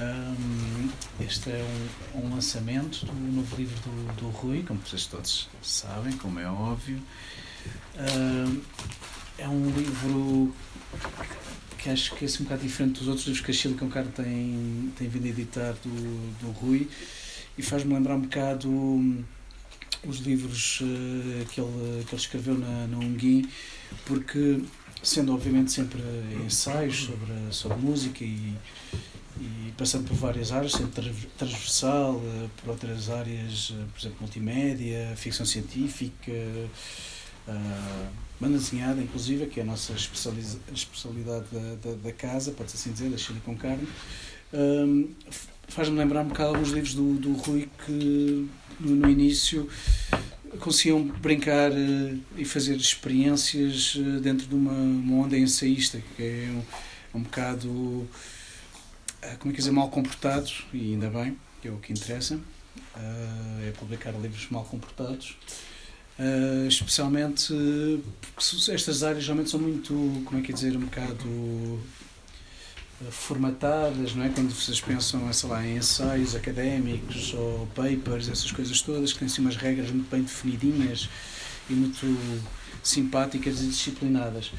Um, este é um, um, lançamento do novo livro do, do Rui, como vocês todos sabem, como é óbvio. Um, é um livro que acho que é assim um bocado diferente dos outros livros que a Silicon Card tem, tem vindo a editar do, do Rui e faz-me lembrar um bocado os livros uh, que, ele, que ele escreveu na, na Unguim, porque sendo obviamente sempre ensaios sobre, sobre música e, e passando por várias áreas, sempre transversal, uh, por outras áreas, uh, por exemplo, multimédia, ficção científica, banda desenhada, inclusive, que é a nossa especialidade da, da, da casa, pode-se assim dizer, da Chile com carne. Um, Faz-me lembrar um bocado alguns livros do, do Rui que no, no início conseguiam brincar uh, e fazer experiências uh, dentro de uma, uma, onda ensaísta, que é um, um bocado, uh, como é que dizer, mal comportado, e ainda bem, que é o que interessa, é publicar livros mal comportados. especialmente porque estas áreas geralmente são muito, como é que dizer, um bocado formatadas, não é? Quando vocês pensam, sei lá, em ensaios académicos ou papers, essas coisas todas, que têm assim umas regras muito bem definidinhas e muito simpáticas e disciplinadas.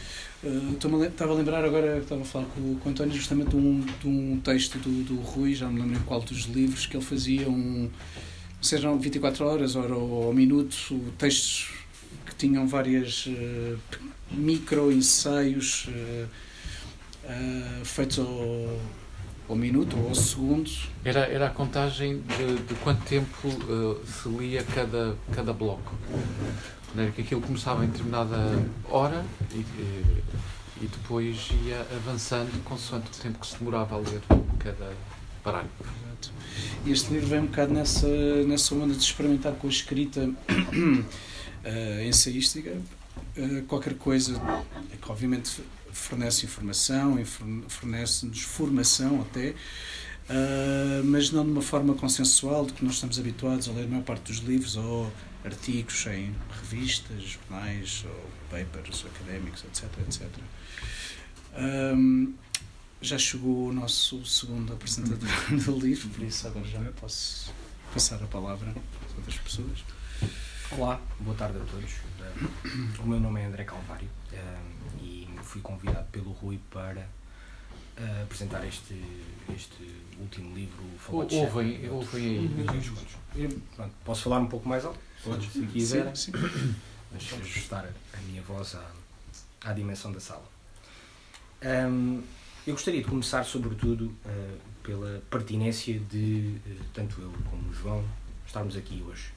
Uh, estava a lembrar agora, estava a falar com, com o António justamente de um, de um texto do, do Rui, já me lembro em qual dos livros, que ele fazia um, sejam 24 horas ou, ou, minuto, textos que tinham várias uh, micro ensaios uh, uh, feitos ao, ao minuto ou ao segundo. Era, era a contagem de, de quanto tempo se lia cada, cada bloco. Era que aquilo começava em determinada hora e, e, e depois ia avançando consoante o tempo que se demorava a ler cada parágrafo. Exato. E este livro vem um bocado nessa, nessa onda de experimentar com a escrita uh, ensaística. Uh, qualquer coisa é que obviamente fornece informação, fornece-nos formação até, uh, mas não de uma forma consensual de que nós estamos habituados a ler a maior parte dos livros ou artigos em revistas, jornais ou papers académicos, etc. etc. Um, já chegou o nosso segundo apresentador do livro, por isso agora já posso passar a palavra às outras pessoas. Olá, boa tarde a todos. O meu nome é André Calvário fui convidado pelo Rui para uh, apresentar este, este último livro Ouvem, ouvem aí. Uhum. Pronto, posso falar um pouco mais alto? Podes, se quiser. Sim, sim. Mas ajustar a minha voz à, à dimensão da sala. Um, eu gostaria de começar, sobretudo, uh, pela pertinência de uh, tanto eu como o João estarmos aqui hoje.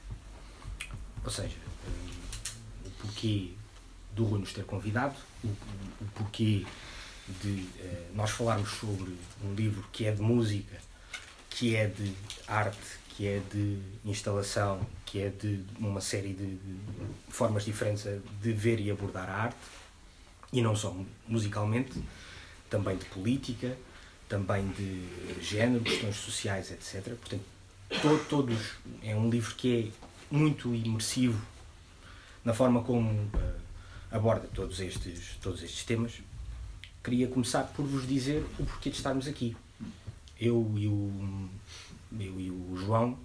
Ou seja, um, o porquê do Rui nos ter convidado, o, o porquê de uh, nós falarmos sobre um livro que é de música, que é de arte, que é de instalação, que é de uma série de, formas diferentes de ver e abordar a arte, e não só musicalmente, também de política, também de género, questões sociais, etc. Portanto, to, todos é um livro que é muito imersivo na forma como uh, aborda todos estes, todos estes temas, queria começar por vos dizer o porquê de estarmos aqui. Eu e o, eu e o João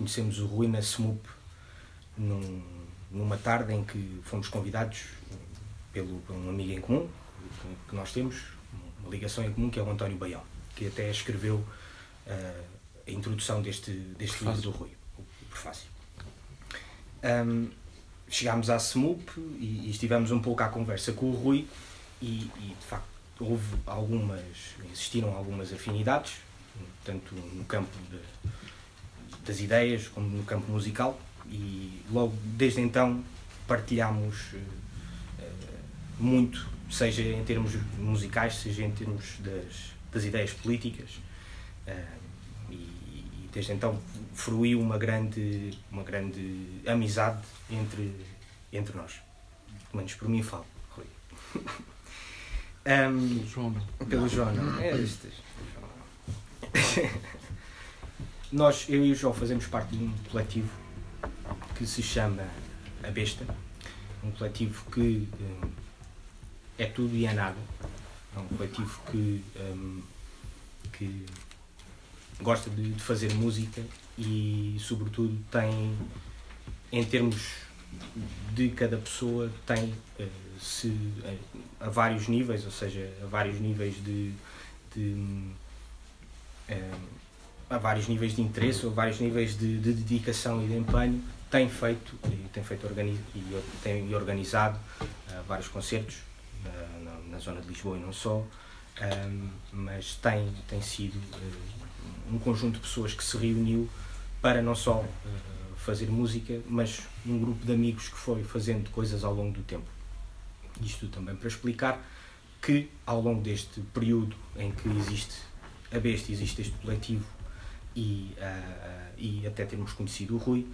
conhecemos o Rui na SMUP num, numa tarde em que fomos convidados pelo, por um amigo em comum que nós temos, uma ligação em comum, que é o António Baião, que até escreveu uh, a introdução deste, deste livro do Rui, o prefácio. Um, chegámos à SMUP e, e, estivemos um pouco à conversa com o Rui e, e, de facto houve algumas, existiram algumas afinidades, tanto no campo de, das ideias como no campo musical e logo desde então partilhámos uh, muito, seja em termos musicais, seja em termos das, das ideias políticas. Uh, desde então fruiu uma grande, uma grande amizade entre, entre nós. Pelo menos por mim falo, Rui. um, pelo João Pelo João não. É, este, nós, eu e o João, fazemos parte de um coletivo que se chama A Besta. Um coletivo que um, é tudo e é nada. É um coletivo que, um, que gosta de, de, fazer música e, sobretudo, tem, em termos de cada pessoa, tem uh, se, a, a, vários níveis, ou seja, a vários níveis de. de uh, a vários níveis de interesse, ou vários níveis de, de dedicação e de empenho, tem feito e tem feito e tem organizado uh, vários concertos uh, na, na, zona de Lisboa e não só, um, mas tem, tem sido uh, um conjunto de pessoas que se reuniu para não só fazer música, mas um grupo de amigos que foi fazendo coisas ao longo do tempo. Isto também para explicar que ao longo deste período em que existe a Besta, existe este coletivo e, e até termos conhecido o Rui,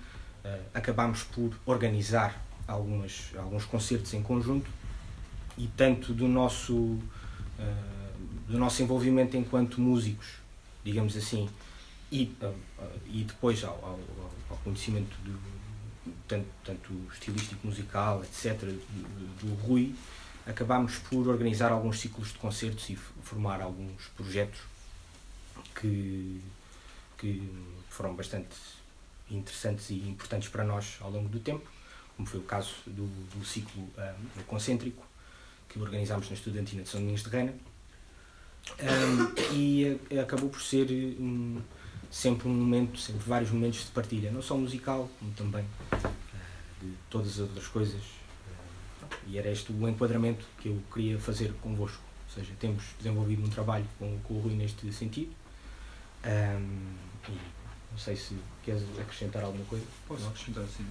uh, acabámos por organizar algumas, alguns concertos em conjunto e tanto do nosso, uh, do nosso envolvimento enquanto músicos, digamos assim, e, uh, e depois ao, ao, ao conhecimento do, tanto, tanto estilístico musical, etc., do, do Rui, acabámos por organizar alguns ciclos de concertos e formar alguns projetos que, que foram bastante interessantes e importantes para nós ao longo do tempo, como foi o caso do, do ciclo um, concêntrico que organizámos na Estudantina de São Domingos de Reina. Um, e acabou por ser um, sempre um momento, sempre vários momentos de partilha, não só musical, como também uh, de todas as outras coisas. E era este o enquadramento que eu queria fazer convosco. Ou seja, temos desenvolvido um trabalho com, com o Rui neste sentido. Um, não sei se queres acrescentar alguma coisa. Posso não? acrescentar, sim.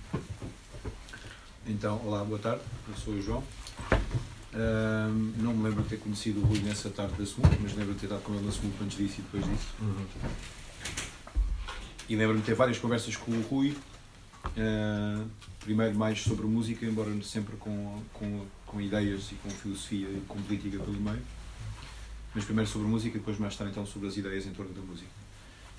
Então, olá, boa tarde. Eu sou o João. Um, não me lembro de ter conhecido o Rui nessa tarde da SMUC, mas lembro de ter estado com ele na SMUC antes disso e depois disso. Uhum. E lembro-me de ter várias conversas com o Rui. Uh, primeiro mais sobre música, embora sempre com, com, com ideias e com filosofia e com política pelo meio. Mas primeiro sobre música e depois mais tarde então sobre as ideias em torno da música.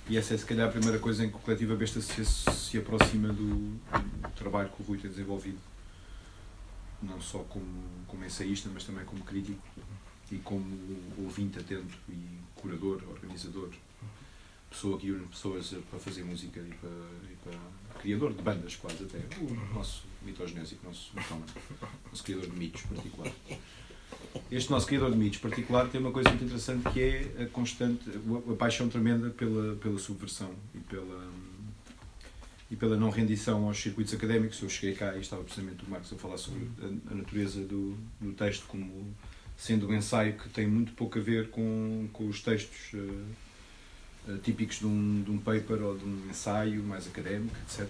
E essa é, se calhar, a primeira coisa em que o Coletivo Besta se, se aproxima do, do, trabalho que o Rui tem desenvolvido. Não só como, como ensaísta, mas também como crítico e como ouvinte atento e curador, organizador, pessoa que une pessoas para fazer música e para, e para criador de bandas, quase até. O nosso mitogenésico, nosso nosso criador de mitos particular. Este nosso criador de mitos particular tem uma coisa muito interessante que é a constante, a paixão tremenda pela, pela subversão e pela, e pela não rendição aos circuitos académicos. Eu cheguei cá e estava precisamente o Marcos a falar sobre a, natureza do, do texto como sendo um ensaio que tem muito pouco a ver com, com os textos uh, típicos de um, de um paper ou de um ensaio mais académico, etc.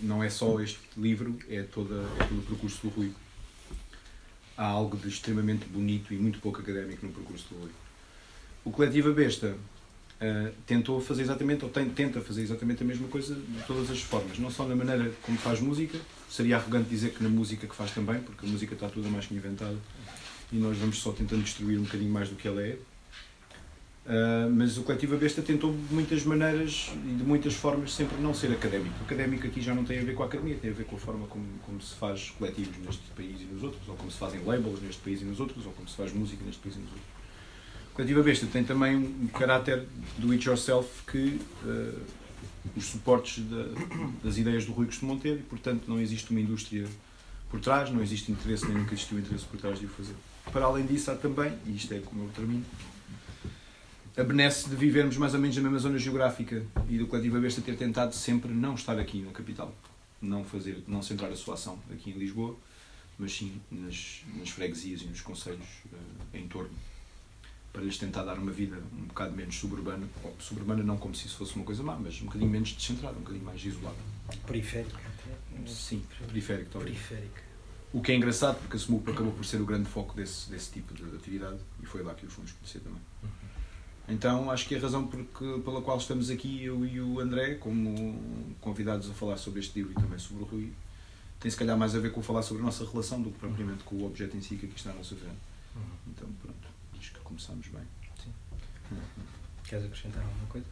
Não é só este livro, é, toda, é todo o percurso do Rui há algo de extremamente bonito e muito pouco académico no percurso do Rui. O Coletivo Besta uh, tentou fazer exatamente, ou tem, tenta fazer exatamente a mesma coisa de todas as formas, não só na maneira como faz música, seria arrogante dizer que na música que faz também, porque a música está toda mais que inventada e nós vamos só tentando destruir um bocadinho mais do que ela é. Uh, mas o Coletivo Besta tentou de muitas maneiras e de muitas formas sempre não ser académico. O académico aqui já não tem a ver com a academia, tem a ver com a forma como, como se faz coletivos neste país e nos outros, ou como se fazem labels neste país e nos outros, ou como se faz música neste país e nos outros. O Coletivo Besta tem também um caráter do it yourself que uh, os suportes da, das ideias do Rui costumam ter e, portanto, não existe uma indústria por trás, não existe interesse, nem nunca existiu interesse por trás de o fazer. Para além disso, há também, e isto é como eu termino, a benesse de vivermos mais ou menos na mesma zona geográfica e do Coletivo Besta ter tentado sempre não estar aqui na capital, não fazer, não centrar a sua ação aqui em Lisboa, mas sim nas, nas freguesias e nos conselhos uh, em torno, para lhes tentar dar uma vida um bocado menos suburbana, ou suburbana não como se isso fosse uma coisa má, mas um bocadinho menos descentrada, um bocadinho mais isolada. Periférica. Sim, periférica talvez. Periférica. O que é engraçado, porque a SMUP acabou por ser o grande foco desse, desse tipo de atividade e foi lá que o fomos conhecer também. Então acho que a razão porque, pela qual estamos aqui, eu e o André, como convidados a falar sobre este livro e também sobre o Rui, tem se calhar mais a ver com falar sobre a nossa relação do que propriamente com o objeto em si que aqui está à nossa frente. Uhum. Então pronto, acho que começamos bem. Sim. Uhum. Queres acrescentar alguma coisa?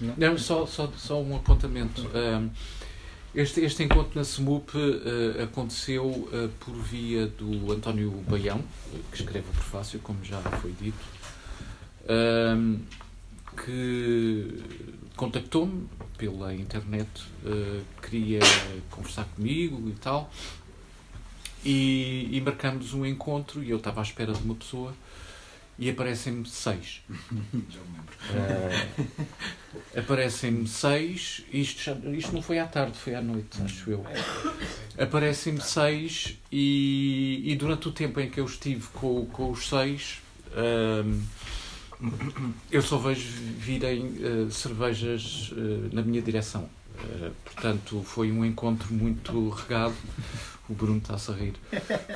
Não, Não só, só, só um apontamento. Um, este, este encontro na SMUP uh, aconteceu uh, por via do António Baião, que escreve o prefácio, como já foi dito, um, que contactou-me pela internet, uh, queria conversar comigo e tal, e, e marcamos um encontro e eu estava à espera de uma pessoa e aparecem-me seis. Uh, aparecem-me seis, isto, já, isto não foi à tarde, foi à noite, acho eu. Aparecem-me seis e, e durante o tempo em que eu estive com, com os seis, eu só vejo virem uh, cervejas na minha direção. portanto, foi um encontro muito regado o Bruno está-se a rir.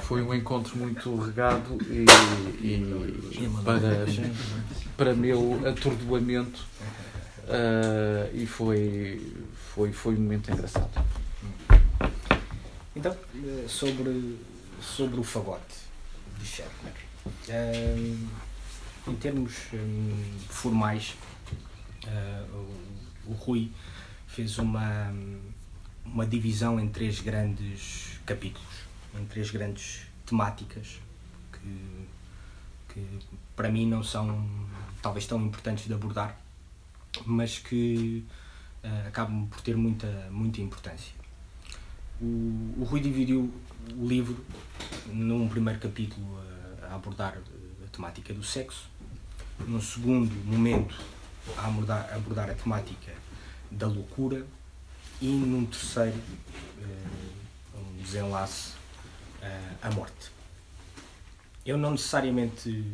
Foi um encontro muito regado e, e para, para meu atordoamento uh, e foi, foi, foi um momento engraçado. Então, sobre, sobre o fagote de Shatner. Em termos um, formais, uh, o, o Rui fez uma, uma divisão em três grandes capítulos, em três grandes temáticas que, que para mim não são talvez tão importantes de abordar, mas que uh, acabam por ter muita, muita importância. O, o Rui dividiu o livro num primeiro capítulo a, a abordar a temática do sexo, num segundo momento a abordar, a abordar a temática da loucura e num terceiro uh, desenlace uh, a morte. Eu não necessariamente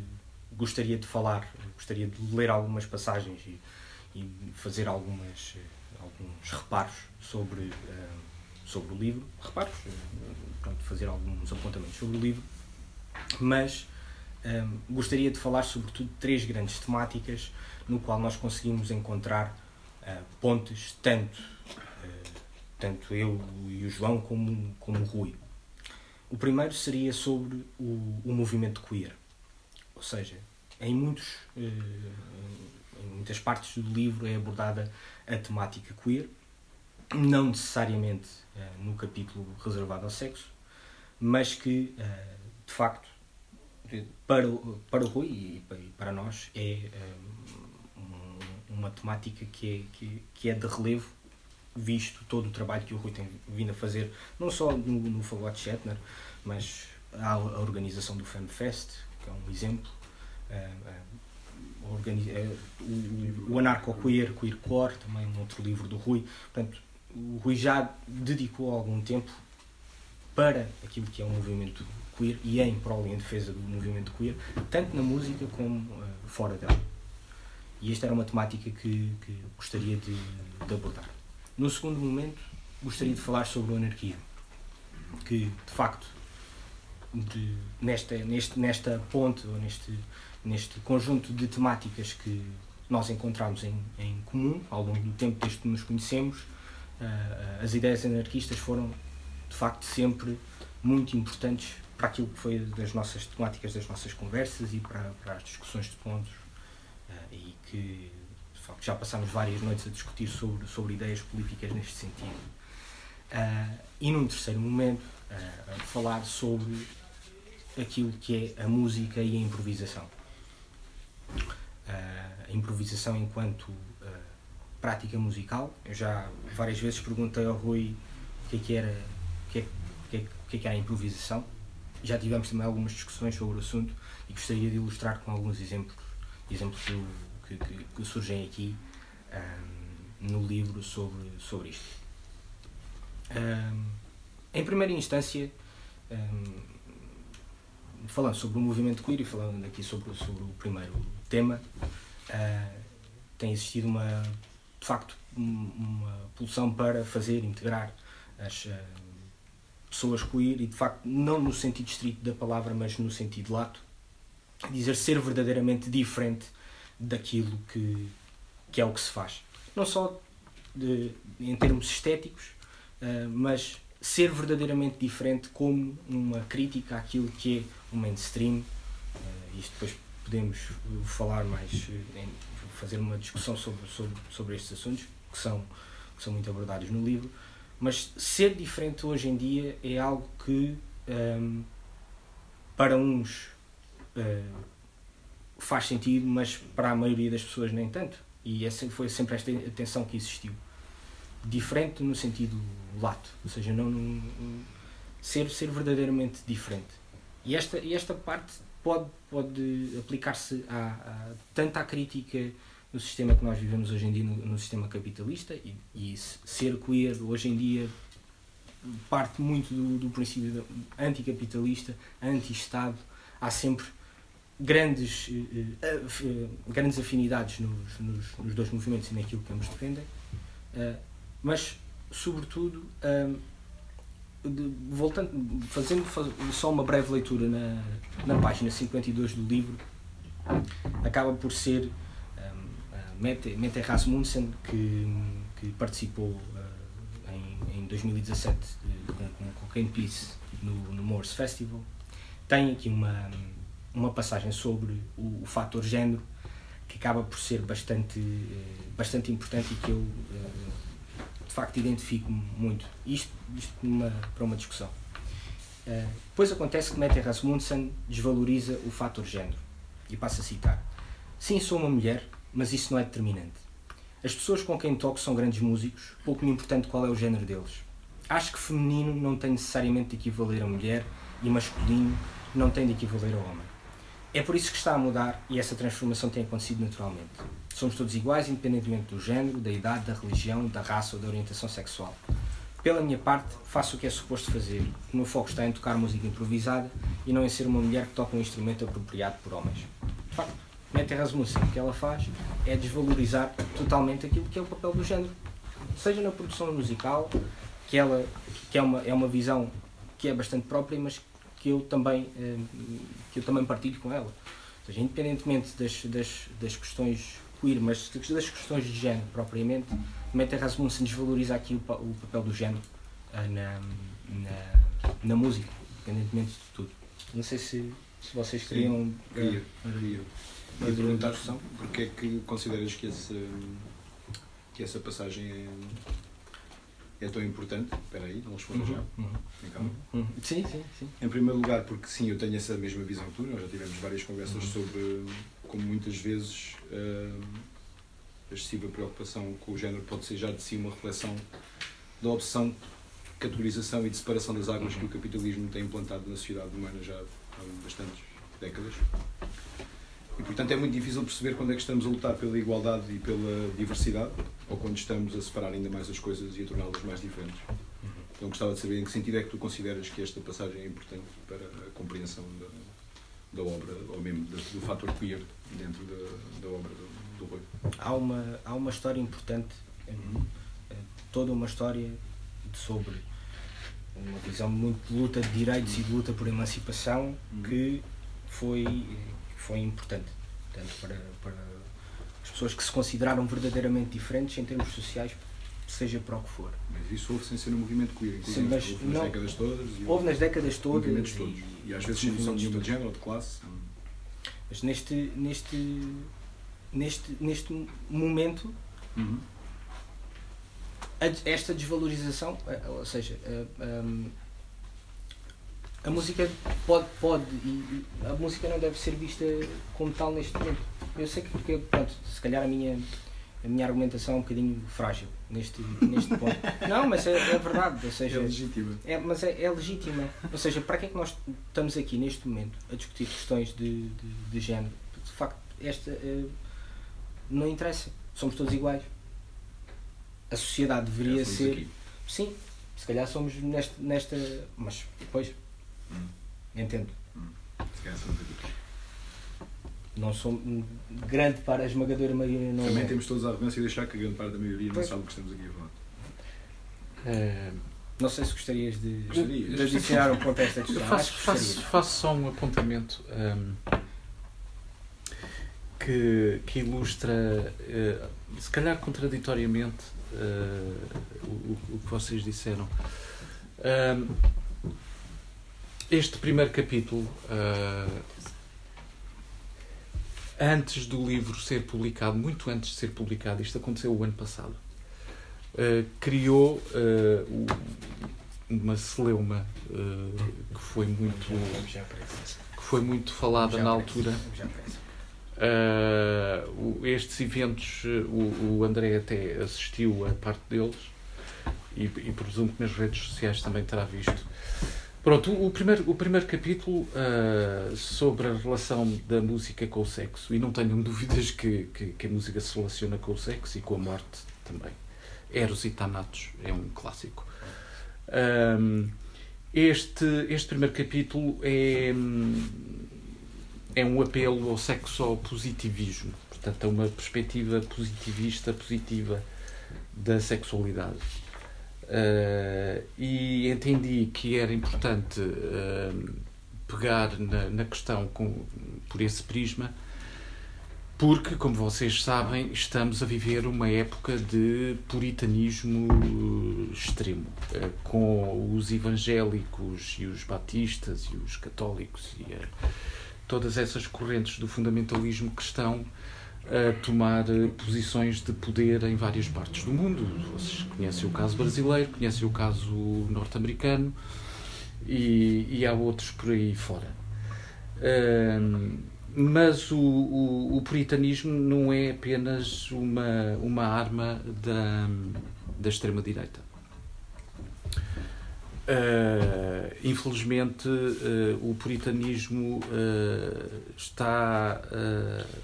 gostaria de falar, gostaria de ler algumas passagens e, e fazer algumas, alguns reparos sobre, sobre o livro, reparos, pronto, fazer alguns apontamentos sobre o livro, mas um, gostaria de falar sobretudo de três grandes temáticas no qual nós conseguimos encontrar uh, pontes tanto tanto eu e o João como, como o Rui. O primeiro seria sobre o, o movimento queer. Ou seja, em, muitos, eh, em muitas partes do livro é abordada a temática queer, não necessariamente no capítulo reservado ao sexo, mas que, de facto, para, para o Rui e para nós é uma temática que é, que, que é de relevo visto todo o trabalho que o Rui tem vindo a fazer, não só no, no Fagote Shatner, mas a, a organização do FemFest, que é um exemplo, uh, uh, uh, o, o Anarco-Queer, Queer Core, também um outro livro do Rui. Portanto, o Rui já dedicou algum tempo para aquilo que é o movimento queer e em prol e em defesa do movimento queer, tanto na música como fora dela. E esta era uma temática que, que gostaria de, de abordar. No segundo momento, gostaria de falar sobre o anarquismo, que de facto, de, nesta, neste, nesta ponte, ou neste, neste conjunto de temáticas que nós encontramos em, em comum ao longo do tempo desde que nos conhecemos, uh, as ideias anarquistas foram de facto sempre muito importantes para aquilo que foi das nossas temáticas das nossas conversas e para, para as discussões de pontos uh, e que facto, já passámos várias noites a discutir sobre, sobre ideias políticas neste sentido. Uh, e num terceiro momento, uh, falar sobre aquilo que é a música e a improvisação. A improvisação enquanto prática musical. Eu já várias vezes perguntei ao Rui o que é que era, o que é, o que é, o que é que era a improvisação. Já tivemos também algumas discussões sobre o assunto e gostaria de ilustrar com alguns exemplos, exemplos que, que, que surgem aqui um, no livro sobre, sobre isto. Um, em primeira instância, um, falando sobre o movimento queer e falando aqui sobre, sobre o primeiro tema, uh, tem existido uma, de facto, uma pulsão para fazer, integrar as uh, pessoas queer e, de facto, não no sentido estrito da palavra, mas no sentido lato, dizer ser verdadeiramente diferente daquilo que, que é o que se faz. Não só de, em termos estéticos, uh, mas ser verdadeiramente diferente como uma crítica àquilo que é o mainstream. Uh, isto depois podemos falar mais, em, fazer uma discussão sobre, sobre, sobre estes assuntos, que são, que são muito abordados no livro. Mas ser diferente hoje em dia é algo que, um, para uns, uh, faz sentido, mas para a maioria das pessoas nem tanto. E essa foi sempre esta tensão que existiu. Diferente no sentido lato, ou seja, não, não ser, ser verdadeiramente diferente. E esta, e esta parte pode, pode aplicar-se a, a, tanto à crítica no sistema que nós vivemos hoje em dia, no, no sistema capitalista, e, e, ser queer hoje em dia parte muito do, do princípio anticapitalista, anti-Estado. Há sempre grandes, uh, uh, grandes afinidades nos, nos, nos, dois movimentos e naquilo que ambos defendem, uh, mas, sobretudo, de, voltando, fazendo só uma breve leitura na, na página 52 do livro, acaba por ser Mette, Mette Rasmussen, que, que participou uh, em, em 2017 com, com, com Peace no, no Morse Festival, tem aqui uma, uma passagem sobre o, o fator género que acaba por ser bastante, uh, bastante importante e que eu de facto identifico muito. Isto, isto numa, para uma discussão. Depois acontece que Mette Rasmussen desvaloriza o fator género. E passa a citar: Sim, sou uma mulher, mas isso não é determinante. As pessoas com quem toco são grandes músicos, pouco me importante qual é o género deles. Acho que feminino não tem necessariamente de equivaler a mulher e masculino não tem de equivaler a homem. É por isso que está a mudar e essa transformação tem acontecido naturalmente. Somos todos iguais, independentemente do género, da idade, da religião, da raça ou da orientação sexual. Pela minha parte, faço o que é suposto fazer. O meu foco está em tocar música improvisada e não em ser uma mulher que toca um instrumento apropriado por homens. De facto, Mette Rasmussen, o que ela faz é desvalorizar totalmente aquilo que é o papel do género. Seja na produção musical, que, ela, que é, uma, é uma visão que é bastante própria, mas que eu também, eh, que eu também partilho com ela. Ou seja, independentemente das, das, das questões queer, mas das questões de género propriamente, Meta Rasmussen desvaloriza aqui o, o papel do género uh, na, na, na, música, independentemente de tudo. Não sei se, se vocês queriam. Queria, queria. Mas perguntar porque é que consideras que, esse, que essa passagem é, é tão importante? Espera aí, não respondo já. Uhum. Sim, sim, sim. Em primeiro lugar, porque sim, eu tenho essa mesma visão que tu, nós já tivemos várias conversas uhum. sobre como muitas vezes uh, a excessiva preocupação com o género pode ser já de si uma reflexão da opção, categorização e de separação das águas que o capitalismo tem implantado na sociedade humana já há bastantes décadas. E, portanto, é muito difícil perceber quando é que estamos a lutar pela igualdade e pela diversidade ou quando estamos a separar ainda mais as coisas e a torná-las mais diferentes. Então, gostava de saber em que sentido é que tu consideras que esta passagem é importante para a compreensão da, da obra, ou mesmo do, do fator queer dentro da, da obra do, do Rui. Há uma, há uma história importante, uhum. toda uma história sobre uma visão muito de luta de direitos e de luta por emancipação uhum. que foi, foi importante, tanto para, para as pessoas que se consideraram verdadeiramente diferentes em termos sociais, seja para o que for. Mas isso houve sem ser no movimento queer, Sim, mas houve nas não, décadas todas. houve nas décadas todas. Movimentos todos. E, e às vezes sem noção nenhuma de género ou de classe. Mas neste, neste, neste, neste momento, uhum. a, esta desvalorização, ou seja, a, a, a, música pode, pode e a música não deve ser vista como tal neste momento. Eu sei que, porque, pronto, se calhar a minha a minha argumentação é um bocadinho frágil neste, neste ponto. Não, mas é, é verdade. Ou seja, é legítima. É, mas é, é legítima. Ou seja, para que é que nós estamos aqui neste momento a discutir questões de, de, de género? De facto, esta uh, não interessa. Somos todos iguais. A sociedade deveria é, ser. Aqui. Sim, se calhar somos nesta. nesta mas depois. Hum. Entendo. Hum. Não sou grande para a esmagadora maioria não Também é. temos todos a arrogância de achar que a grande parte da maioria pois. não sabe o que estamos aqui a falar. É... Não sei se gostarias de, de adicionar um ponto a esta questão. Faço, faço, faço, só um apontamento um, que, que ilustra, uh, se calhar contraditoriamente, uh, o, o, que vocês disseram. Um, este primeiro capítulo uh, antes do livro ser publicado, muito antes de ser publicado, isto aconteceu o ano passado, uh, criou uh, uma celeuma que foi muito que foi muito falada na altura estes eventos, o, o, André até assistiu a parte deles e, e presumo que nas redes sociais também terá visto. Pronto, o primeiro, o primeiro capítulo uh, sobre a relação da música com o sexo, e não tenho dúvidas que, que, que, a música se relaciona com o sexo e com a morte também. Eros e Thanatos é um clássico. Um, este, este primeiro capítulo é, é um apelo ao sexo positivismo, portanto, é uma perspectiva positivista, positiva da sexualidade. Uh, e entendi que era importante uh, pegar na, na questão com, por esse prisma, porque, como vocês sabem, estamos a viver uma época de puritanismo extremo, uh, com os evangélicos e os batistas e os católicos e todas essas correntes do fundamentalismo que estão a tomar eh, posições de poder em várias partes do mundo. Vocês conhecem o caso brasileiro, conhecem o caso norte-americano e, e, há outros por aí fora. Um, mas o, o, o, puritanismo não é apenas uma, uma arma da, da extrema-direita. Uh, infelizmente, uh, o puritanismo uh, está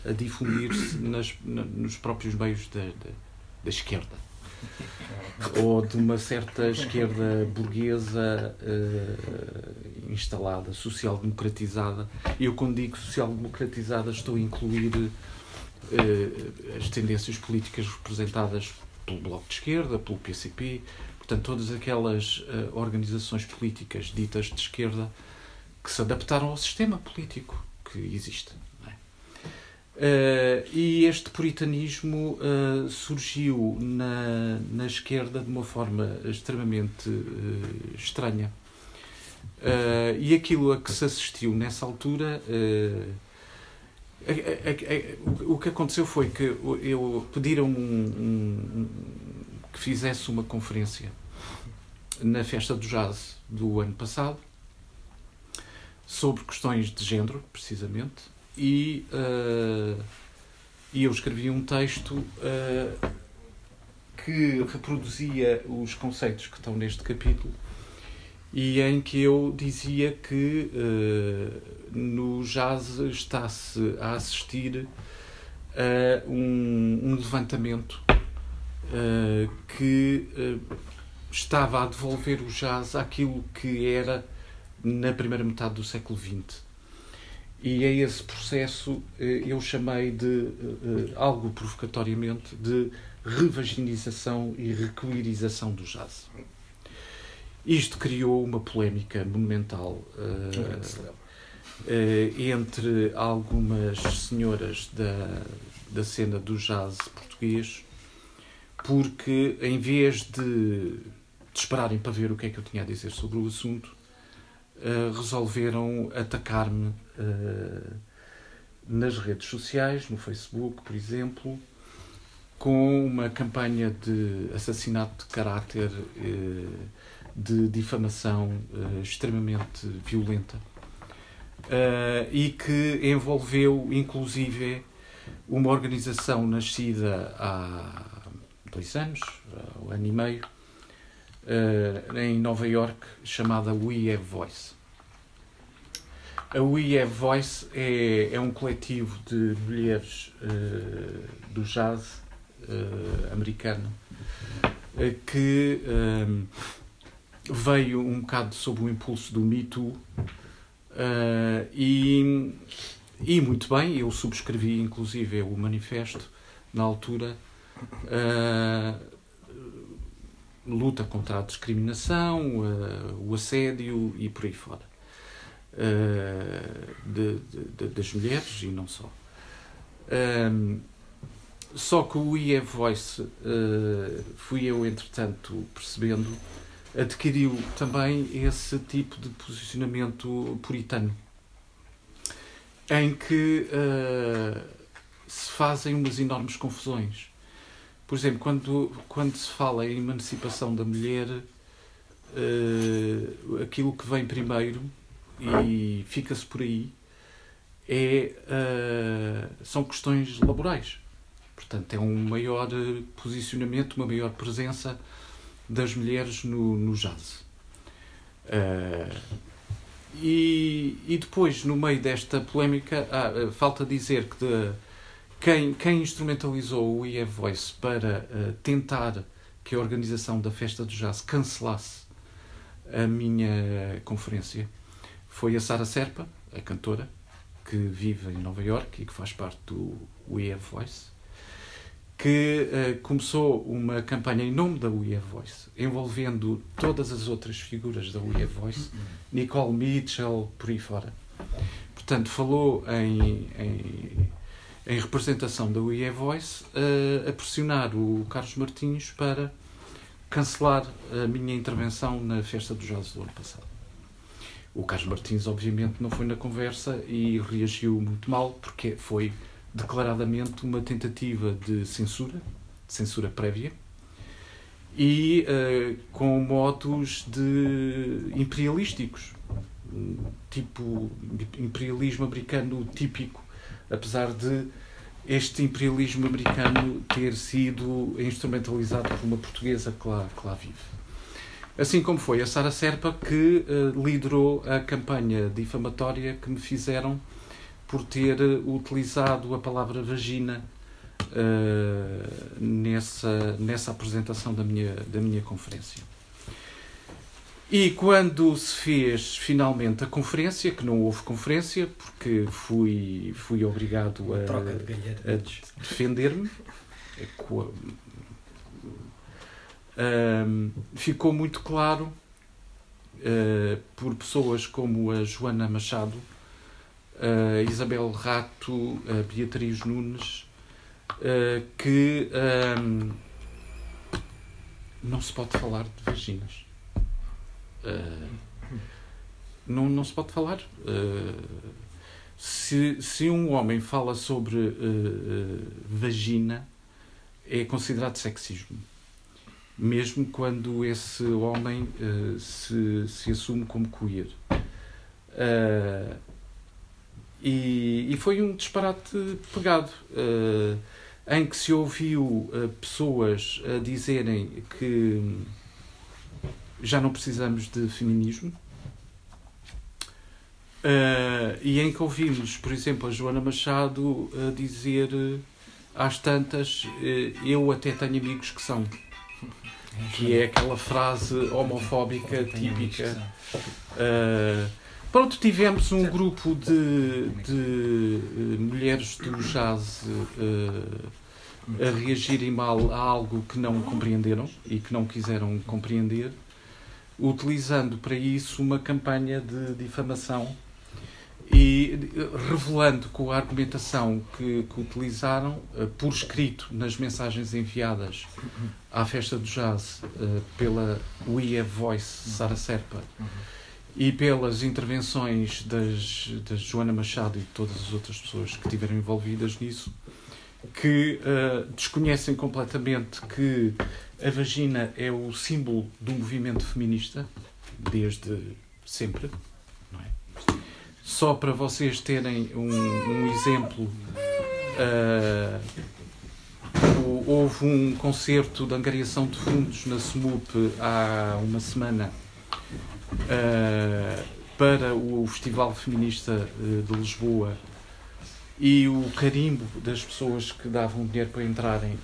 a difundir-se nos próprios meios da, da, da, esquerda. Ou de uma certa esquerda burguesa instalada, social-democratizada. Eu, quando digo social-democratizada, estou a incluir as tendências políticas representadas pelo Bloco de Esquerda, pelo PCP, Portanto, todas aquelas uh, organizações políticas ditas de esquerda que se adaptaram ao sistema político que existe. É? Uh, e este puritanismo uh, surgiu na, na esquerda de uma forma extremamente estranha. e aquilo a que se assistiu nessa altura. o que aconteceu foi que eu pediram um, um, que fizesse uma conferência na festa do jazz do ano passado sobre questões de género, precisamente, e, uh, e eu escrevi um texto uh, que reproduzia os conceitos que estão neste capítulo e em que eu dizia que uh, no jazz está-se a assistir a um, um levantamento que estava a devolver o jazz àquilo que era na primeira metade do século XX. E a esse processo eh, eu chamei de, eh, algo provocatoriamente, de revaginização e requeerização do jazz. Isto criou uma polémica monumental uh, uh, entre algumas senhoras da, da cena do jazz português, porque em vez de de esperarem para ver o que é que eu tinha a dizer sobre o assunto, uh, resolveram atacar-me uh, nas redes sociais, no Facebook, por exemplo, com uma campanha de assassinato de caráter, uh, de difamação extremamente violenta. e que envolveu, inclusive, uma organização nascida há dois anos, um ano e meio, uh, em Nova York chamada We Have Voice. A We Have Voice é, é um coletivo de mulheres uh, do jazz uh, americano que veio um bocado sob o impulso do Me Too e, e muito bem, eu subscrevi inclusive o manifesto na altura luta contra a discriminação, uh, o assédio e por aí fora. Uh, de, de, das mulheres e não só. Ehm, só que o IE Voice, uh, fui eu entretanto percebendo, adquiriu também esse tipo de posicionamento puritano, em que se fazem umas enormes confusões. Por exemplo, quando, quando se fala em emancipação da mulher, uh, aquilo que vem primeiro e fica-se por aí é, uh, são questões laborais. Portanto, é um maior posicionamento, uma maior presença das mulheres no, no jazz. Uh, e, e depois, no meio desta polémica, ah, falta dizer que de, quem, quem instrumentalizou o EF Voice para uh, tentar que a organização da Festa do Jazz cancelasse a minha conferência foi a Sara Serpa, a cantora, que vive em Nova York e que faz parte do We Have Voice, que uh, começou uma campanha em nome da We Have Voice, envolvendo todas as outras figuras da We Have Voice, Nicole Mitchell, por aí fora. Portanto, falou em, em, em representação da Have Voice uh, a pressionar o Carlos Martins para cancelar a minha intervenção na festa do jazz do ano passado. O Carlos Martins, obviamente, não foi na conversa e reagiu muito mal, porque foi declaradamente uma tentativa de censura, de censura prévia, e uh, com modos de imperialísticos, tipo imperialismo americano típico, apesar de este imperialismo americano ter sido instrumentalizado por uma portuguesa que lá, que lá vive. Assim como foi a Sara Serpa que uh, liderou a campanha difamatória que me fizeram por ter utilizado a palavra vagina uh, nessa, nessa apresentação da minha, da minha conferência. E quando se fez finalmente a conferência, que não houve conferência, porque fui, fui obrigado a, a defender-me, um, ficou muito claro uh, por pessoas como a Joana Machado, a Isabel Rato, a Beatriz Nunes, uh, que um, não se pode falar de vaginas. Uh, não, não se pode falar. Uh, se, se um homem fala sobre uh, vagina, é considerado sexismo. Mesmo quando esse homem se, se assume como queer. E, e, foi um disparate pegado, em que se ouviu pessoas a dizerem que já não precisamos de feminismo. Uh, e em que ouvimos, por exemplo, a Joana Machado a dizer às tantas, uh, eu até tenho amigos que são. Que é aquela frase homofóbica típica. Uh, pronto, tivemos um grupo de, de mulheres do jazz a reagirem mal a algo que não compreenderam e que não quiseram compreender utilizando para isso uma campanha de difamação e revelando com a argumentação que, que, utilizaram uh, por escrito nas mensagens enviadas à festa do jazz uh, pela We Have Voice Sara Serpa e pelas intervenções das, das Joana Machado e de todas as outras pessoas que estiveram envolvidas nisso que uh, desconhecem completamente que a vagina é o símbolo do movimento feminista desde sempre. É? Só para vocês terem um, um exemplo, uh, houve um concerto de angariação de fundos na SMUP há uma semana uh, para o Festival Feminista de Lisboa e o carimbo das pessoas que davam dinheiro para entrarem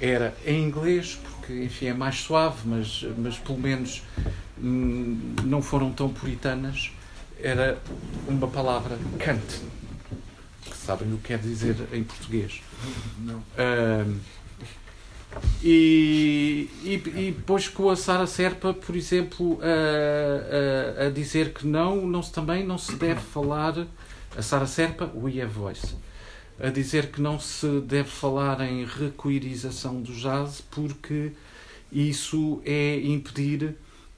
era em inglês, porque enfim é mais suave, mas, mas pelo menos hum, não foram tão puritanas. Era uma palavra Kant, que sabem o que quer dizer em português. Não. E, e, e, depois com a Sara Serpa, por exemplo, a, a, a dizer que não, não se, também não se deve falar a Sara Serpa, We Have Voice, a dizer que não se deve falar em requeerização do jazz porque isso é impedir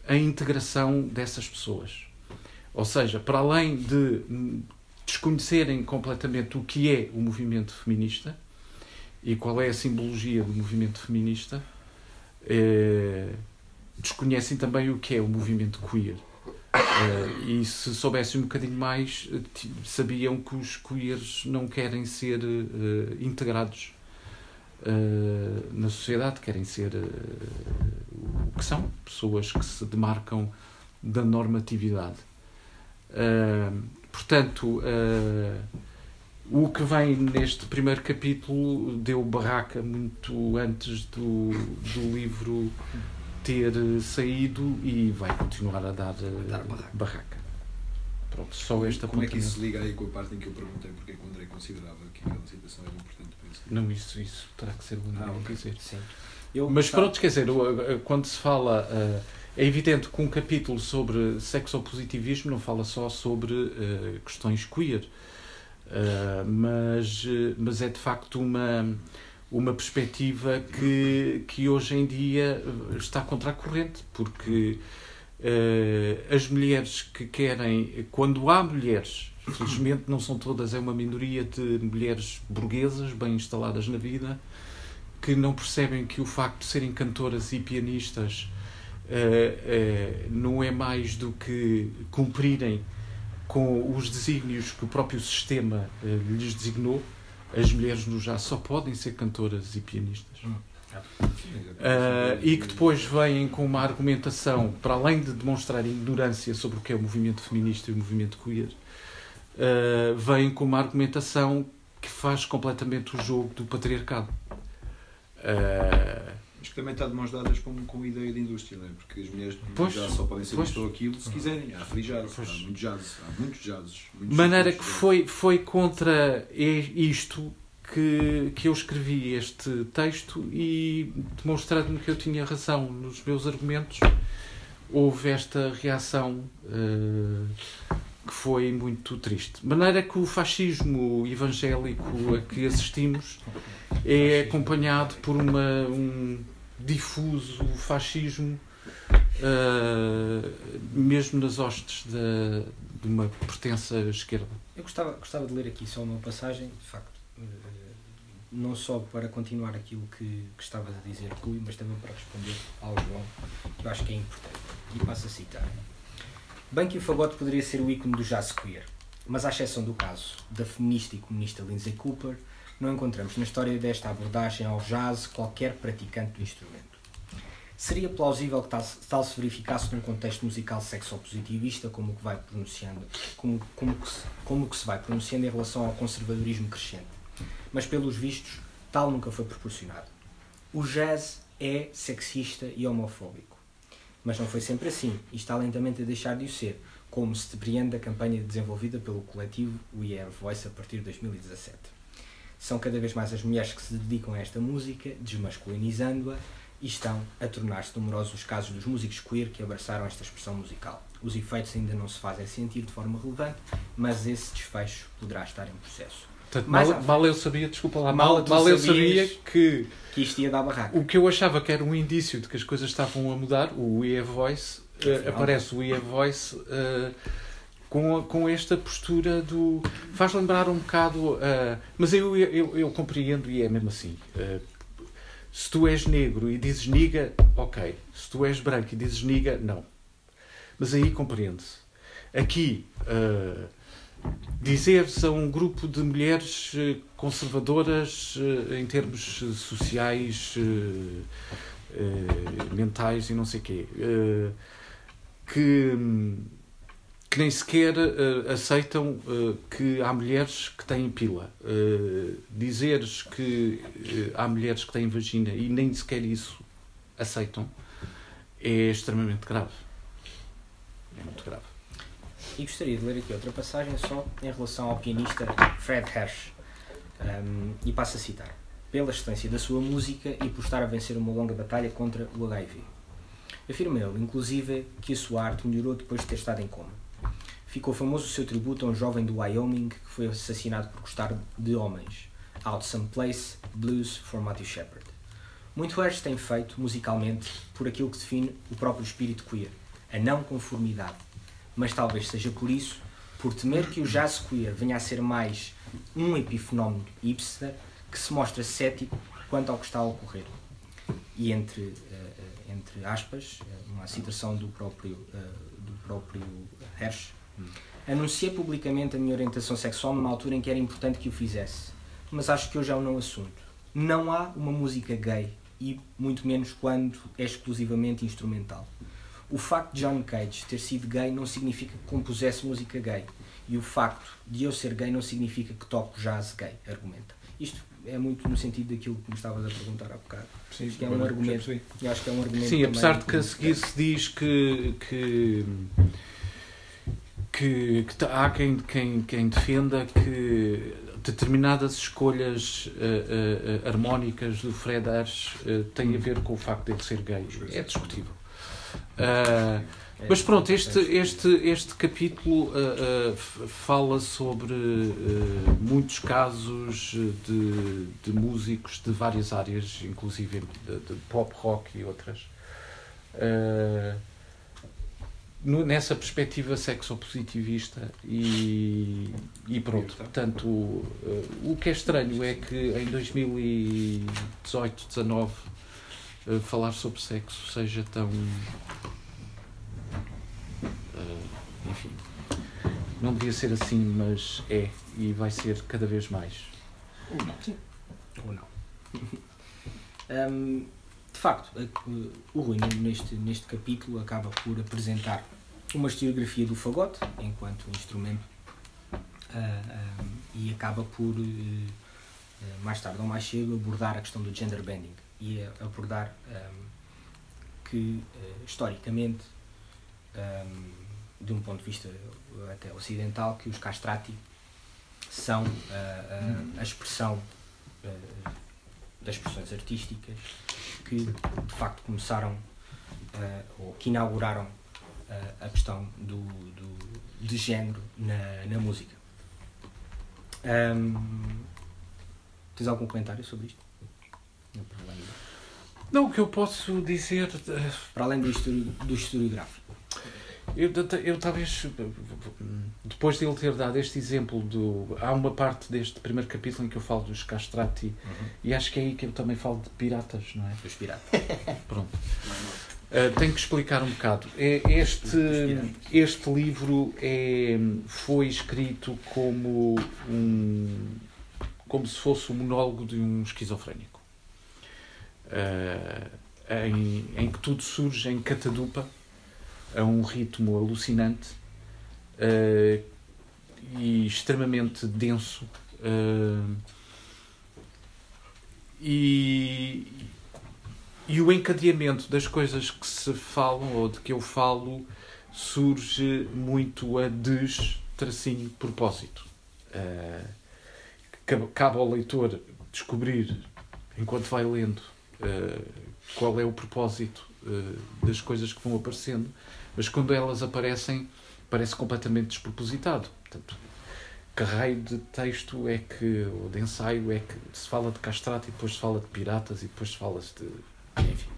a integração dessas pessoas. Ou seja, para além de desconhecerem completamente o que é o movimento feminista e qual é a simbologia do movimento feminista, eh, desconhecem também o que é o movimento queer. Uh, e se soubessem um bocadinho mais, sabiam que os queers não querem ser uh, integrados uh, na sociedade, querem ser o que são, pessoas que se demarcam da normatividade. portanto, o que vem neste primeiro capítulo deu barraca muito antes do, do livro ter saído e vai continuar a dar, dar barraca. barraca. Pronto, só esta Como é que isso se liga aí com a parte em que eu perguntei porque é que o André considerava que aquela situação era importante para isso? Não, isso, isso terá que ser o André ah, okay. dizer. Sim. Eu Mas pronto, quer dizer, quando se fala. É evidente que um capítulo sobre sexopositivismo não fala só sobre uh, questões queer. Uh, mas, mas é de facto uma, uma perspectiva que, que hoje em dia está contra a corrente, porque uh, as mulheres que querem, quando há mulheres, felizmente não são todas, é uma minoria de mulheres burguesas, bem instaladas na vida, que não percebem que o facto de serem cantoras e pianistas uh, não é mais do que cumprirem com os desígnios que o próprio sistema uh, lhes designou, as mulheres no jazz só podem ser cantoras e pianistas. Uh, e que depois vêm com uma argumentação, para além de demonstrar ignorância sobre o que é o movimento feminista e o movimento queer, uh, vêm com uma argumentação que faz completamente o jogo do patriarcado. Uh, Acho que também está de mãos dadas com, com a ideia de indústria, não é? porque as mulheres pois, já só podem ser pois, isto ou aquilo se quiserem. Há free jazz, pois. há muito jazz, há muitos jazzes. De maneira que foi, foi contra isto que, que eu escrevi este texto e demonstrando-me que eu tinha razão nos meus argumentos, houve esta reação uh, que foi muito triste. De maneira que o fascismo evangélico a que assistimos é acompanhado por uma, um difuso fascismo, uh, mesmo nas hostes de, de, uma pertença esquerda. Eu gostava, gostava de ler aqui só uma passagem, de facto, uh, não só para continuar aquilo que, que estavas a dizer, Rui, mas também para responder ao João, que eu acho que é importante. E passo a citar. Bem que o fagote poderia ser o ícone do jazz queer, mas à exceção do caso da feminista e comunista Lindsay Cooper, não encontramos na história desta abordagem ao jazz qualquer praticante do instrumento. Seria plausível que tal, tal se verificasse num contexto musical sexopositivista, como o que vai pronunciando, como, como, que se, como que se vai pronunciando em relação ao conservadorismo crescente. Mas pelos vistos, tal nunca foi proporcionado. O jazz é sexista e homofóbico. Mas não foi sempre assim, e está lentamente a deixar de o ser, como se depreende da campanha desenvolvida pelo coletivo We Have Voice a partir de 2017 são cada vez mais as mulheres que se dedicam a esta música, desmasculinizando-a, e estão a tornar-se numerosos os casos dos músicos queer que abraçaram esta expressão musical. Os efeitos ainda não se fazem sentir de forma relevante, mas esse desfecho poderá estar em processo. Portanto, mal, mal, eu sabia, desculpa lá, mal, mal, mal eu sabia que, que isto ia dar barraca. O que eu achava que era um indício de que as coisas estavam a mudar, o We Have Voice, uh, aparece o We Have Voice uh, com, com esta postura do. faz lembrar um bocado. Uh, mas eu, eu, eu, compreendo e é mesmo assim. Uh, se tu és negro e dizes niga, ok. Se tu és branco e dizes niga, não. Mas aí compreende-se. Aqui, uh, dizeres a um grupo de mulheres conservadoras em termos sociais, mentais e não sei o quê, que que nem sequer uh, aceitam uh, que há mulheres que têm pila. Uh, dizeres que há mulheres que têm vagina e nem sequer isso aceitam é extremamente grave. É muito grave. E gostaria de ler aqui outra passagem só em relação ao pianista Fred Hersch. Um, e passo a citar. Pela excelência da sua música e por estar a vencer uma longa batalha contra o HIV. Afirma ele, inclusive, que a sua arte melhorou depois de ter estado em coma ficou famoso o seu tributo a um jovem do Wyoming que foi assassinado por gostar de homens. Out Some Place, Blues for Matthew Shepard. Muito Hersh tem feito, musicalmente, por aquilo que define o próprio espírito queer, a não conformidade. Mas talvez seja por isso, por temer que o jazz queer venha a ser mais um epifenómeno hipster que se mostra cético quanto ao que está a ocorrer. E entre, uh, entre aspas, uma citação do próprio uh, próprio Hersh. Hum. Anunciei publicamente a minha orientação sexual numa altura em que era importante que o fizesse, mas acho que hoje é um não assunto. Não há uma música gay, e muito menos quando é exclusivamente instrumental. O facto de John Cage ter sido gay não significa que compusesse música gay. E o facto de eu ser gay não significa que toco jazz gay, argumenta. Isto é muito no sentido daquilo que me estavas a perguntar há bocado. Sim, acho que é um argumento. Eu acho que é um argumento Sim, apesar de que a seguir se diz que, que, que, que há quem, quem, quem defenda que determinadas escolhas uh, uh, harmónicas do Fred Ash uh, têm a ver com o facto de ele ser gay. É discutível. Uh, mas pronto, este, este, este capítulo fala sobre muitos casos de, de músicos de várias áreas, inclusive de, de pop rock e outras. No, nessa perspectiva sexopositivista e, e pronto. Portanto, o que é estranho é que em 2018, 19 falar sobre sexo seja tão Uh, enfim, não devia ser assim, mas é e vai ser cada vez mais. Ou não. Sim. Ou não. um, de facto, o Rui, neste, neste capítulo, acaba por apresentar uma historiografia do fagote enquanto instrumento uh, um, e acaba por, uh, mais tarde ou mais cedo, abordar a questão do gender bending e abordar um, que, historicamente, de um ponto de vista até ocidental, que os castrati são a expressão das expressões artísticas que de facto começaram ou que inauguraram a questão do, do, de género na, na música. Um, tens algum comentário sobre isto? Não, o que eu posso dizer. Para além do, do historiográfico. Eu, eu talvez, depois de ele ter dado este exemplo do. Há uma parte deste primeiro capítulo em que eu falo dos castrati, uhum. e acho que é aí que eu também falo de piratas, não é? Dos piratas. Pronto. Uh, tenho que explicar um bocado. Este, este livro é, foi escrito como um, como se fosse o um monólogo de um esquizofrénico. Uh, em, em que tudo surge em catadupa a um ritmo alucinante uh, e extremamente denso. E, e o encadeamento das coisas que se falam ou de que eu falo surge muito a des tracinho propósito. Uh, cabe ao leitor descobrir, enquanto vai lendo, uh, qual é o propósito uh, das coisas que vão aparecendo mas quando elas aparecem, parece completamente despropositado. Portanto, que raio de texto é que, ou de ensaio, é que se fala de castrato e depois se fala de piratas e depois se fala-se de. Enfim.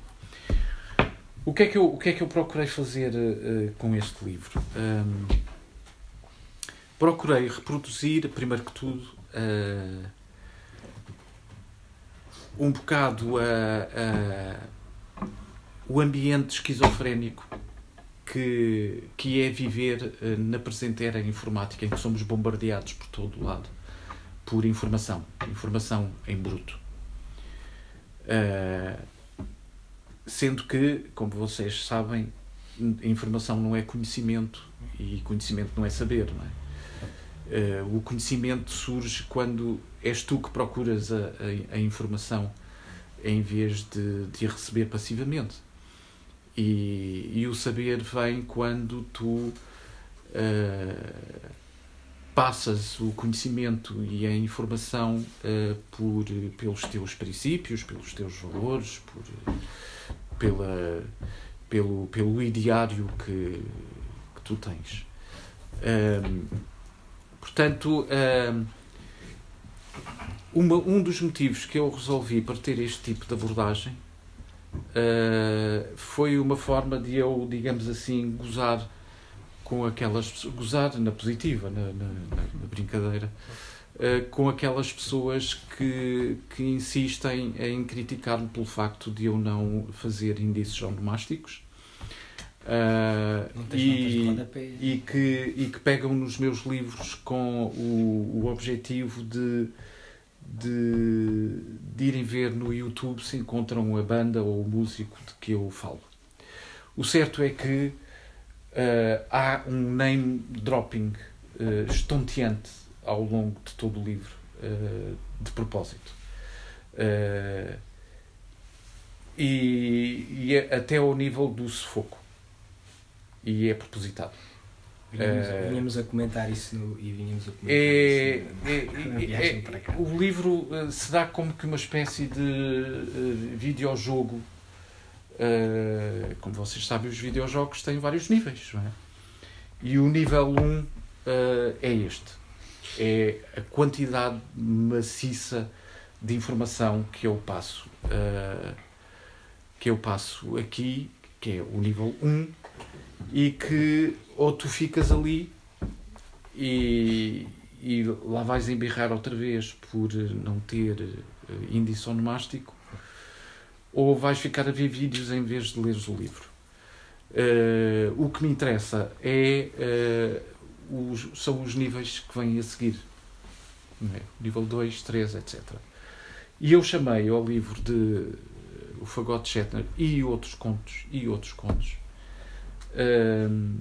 O que, é que eu, o que é que eu procurei fazer uh, com este livro? Um, procurei reproduzir, primeiro que tudo, uh, um bocado o ambiente esquizofrénico que, que é viver uh, na presente era informática em que somos bombardeados por todo o lado por informação, informação em bruto. Uh, sendo que, como vocês sabem, informação não é conhecimento e conhecimento não é saber, não é? Uh, o conhecimento surge quando és tu que procuras a, a, a informação em vez de, de a receber passivamente. E, e o saber vem quando tu uh, passas o conhecimento e a informação uh, por, pelos teus princípios, pelos teus valores, por, pela, pelo, pelo ideário que, que tu tens. Um, portanto, um, uma, um dos motivos que eu resolvi para ter este tipo de abordagem uh, foi uma forma de eu, digamos assim, gozar com aquelas pessoas, gozar na positiva, na, na, na brincadeira, com aquelas pessoas que, que insistem em criticar-me pelo facto de eu não fazer índices onomásticos. Uh, e, e, que, e que pegam nos meus livros com o, o objetivo de, de, de irem ver no YouTube se encontram a banda ou o músico de que eu falo. O certo é que uh, há um name dropping uh, estonteante ao longo de todo o livro, uh, de propósito. Uh, e, e é até ao nível do sufoco. E é propositado. Vinhamos, uh, vinhamos a comentar isso no, e vinhamos a comentar é, isso na, na viagem é, para cá. O livro se dá como que uma espécie de uh, videojogo. Uh, como vocês sabem, os videojogos têm vários níveis. Não é? E o nível 1 uh, é este. É a quantidade maciça de informação que eu passo. Uh, que eu passo aqui, que é o nível 1, e que ou tu ficas ali e, e lá vais embirrar outra vez por não ter uh, índice onomástico, ou vais ficar a ver vídeos em vez de leres o livro. Uh, o que me interessa é, uh, os, são os níveis que vêm a seguir. É? Nível 2, 3, etc. E eu chamei ao livro de O Fagote Shetner e outros contos, e outros contos, uh,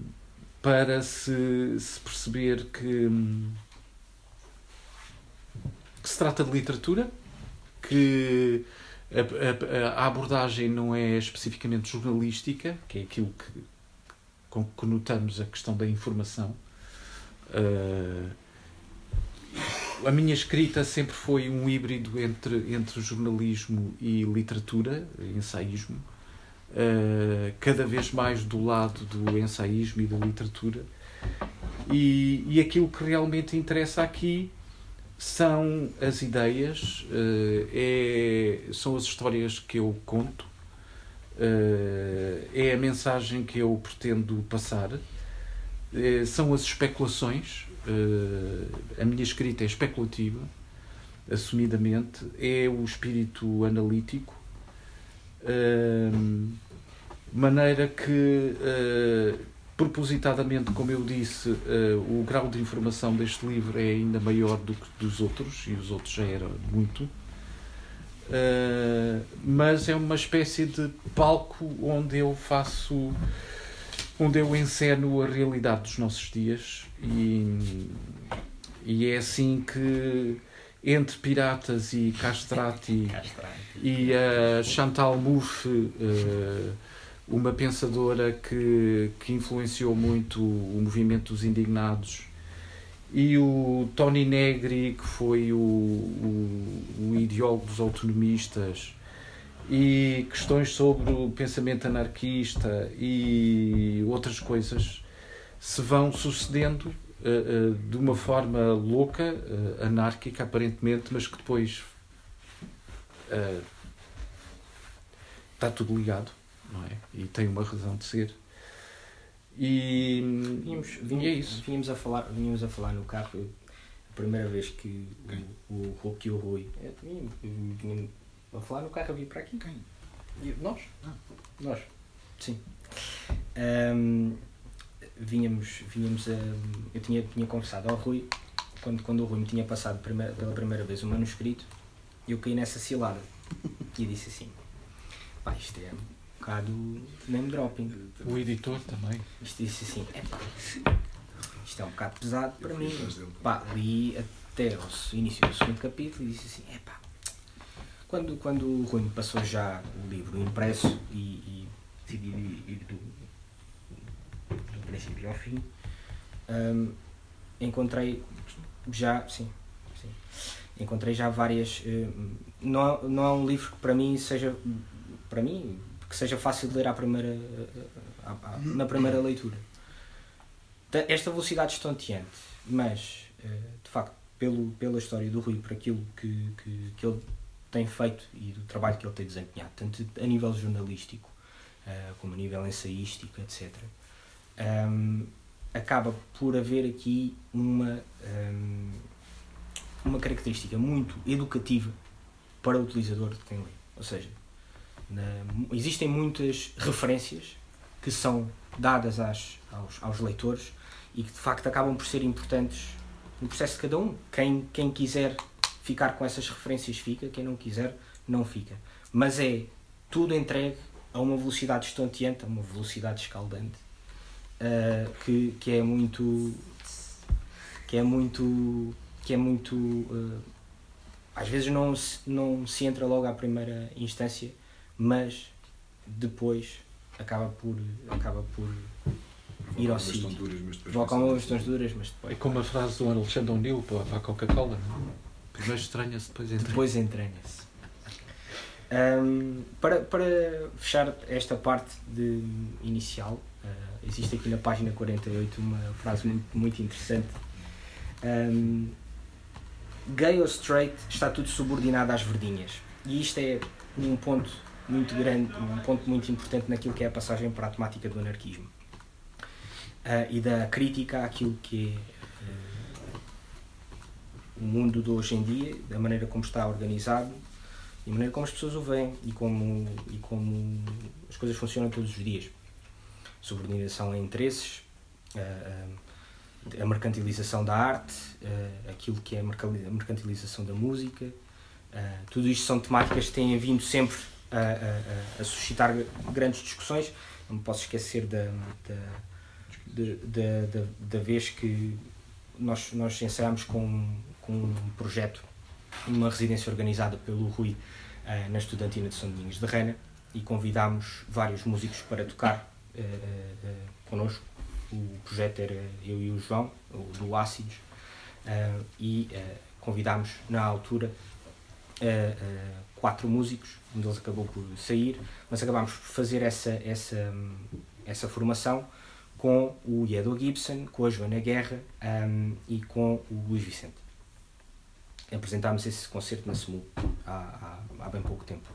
para se, se perceber que, que se trata de literatura, que a, a, a, abordagem não é especificamente jornalística, que é aquilo que, com que conotamos a questão da informação. Uh, a minha escrita sempre foi um híbrido entre, entre jornalismo e literatura, ensaísmo, uh, cada vez mais do lado do ensaísmo e da literatura. E, e aquilo que realmente interessa aqui são as ideias, uh, é, são as histórias que eu conto, é a mensagem que eu pretendo passar, são as especulações. a minha escrita é especulativa, assumidamente, é o espírito analítico, maneira que propositadamente, como eu disse, o grau de informação deste livro é ainda maior do que dos outros, e os outros já eram muito. Mas é uma espécie de palco onde eu faço, onde eu enceno a realidade dos nossos dias, e, e é assim que entre Piratas e Castrati, e a Chantal Mouffe. Uh, uma pensadora que, que influenciou muito o movimento dos indignados e o Tony Negri, que foi o, o, o ideólogo dos autonomistas, e questões sobre o pensamento anarquista e outras coisas se vão sucedendo uh, uh, de uma forma louca, uh, anárquica aparentemente, mas que depois está tudo ligado não é? E tem uma razão de ser. E, vínhamos, vínhamos, e é isso. Vínhamos a, falar, vínhamos a falar no carro, a primeira vez que o, o Hulk e o Rui. É, vínhamos a falar no carro, vim para aqui. Quem? nós? Ah. Nós. Sim. Um, vínhamos, vínhamos a, eu tinha, tinha conversado ao Rui, quando, quando o Rui me tinha passado primeira, pela primeira vez o manuscrito, eu caí nessa cilada e disse assim: pá, isto é bocado name dropping. O editor também. Isto disse assim, é pá, isto é um bocado pesado para mim. Pá, li até o início do segundo capítulo e disse assim, é pá. Quando, quando o Rui passou já o livro impresso e, e decidi ir do, do princípio ao fim, um, encontrei já, sim, sim, encontrei já várias. Um, não, não é um livro que para mim seja, para mim, que seja fácil de ler à primeira, na primeira leitura. Esta velocidade estonteante, mas eh, de facto, pelo, pela história do Rui, por aquilo que, que, que ele tem feito e do trabalho que ele tem desempenhado, tanto a nível jornalístico eh, como a nível ensaístico, etc., um, ehm, acaba por haver aqui uma, um, ehm, uma característica muito educativa para o utilizador de quem lê. Ou seja, na, existem muitas referências que são dadas às, aos, aos leitores e que de facto acabam por ser importantes no processo de cada um. Quem, quem quiser ficar com essas referências fica, quem não quiser não fica. Mas é tudo entregue a uma velocidade estonteante, a uma velocidade escaldante, uh, que, que é muito. que é muito. que é muito. Uh, às vezes não se, não se entra logo à primeira instância, mas depois acaba por. acaba por ir ao sítio. Provoca algumas questões duras, mas depois. É como a frase do Alexandre O'Neill para a Coca-Cola. É? Primeiro estranha-se, depois entranha-se. Depois entranha-se. Um, para, para fechar esta parte de, inicial, uh, existe aqui na página 48 uma frase muito, muito interessante. Um, gay ou straight está tudo subordinado às verdinhas. E isto é um ponto muito grande, um ponto muito importante naquilo que é a passagem para a temática do anarquismo. Uh, e da crítica àquilo que é uh, o mundo de hoje em dia, da maneira como está organizado e a maneira como as pessoas o veem e como, e como as coisas funcionam todos os dias. Subordinação a interesses, a, mercantilização da arte, aquilo que é a mercantilização da música, tudo isto são temáticas que têm vindo sempre a, suscitar grandes discussões. Não me posso esquecer da, da, da, da, vez que nós, nós ensaiámos com, com um projeto, uma residência organizada pelo Rui uh, na Estudantina de São Domingos de Reina e convidámos vários músicos para tocar uh, uh, connosco. O projeto era eu e o João, do Ácidos, e convidámos na altura quatro músicos, um deles acabou por sair, mas acabámos por fazer essa, essa, essa formação com o Edo Gibson, com a Joana Guerra um, e com o Luís Vicente. Apresentámos esse concerto na SMU há, há, há bem pouco tempo.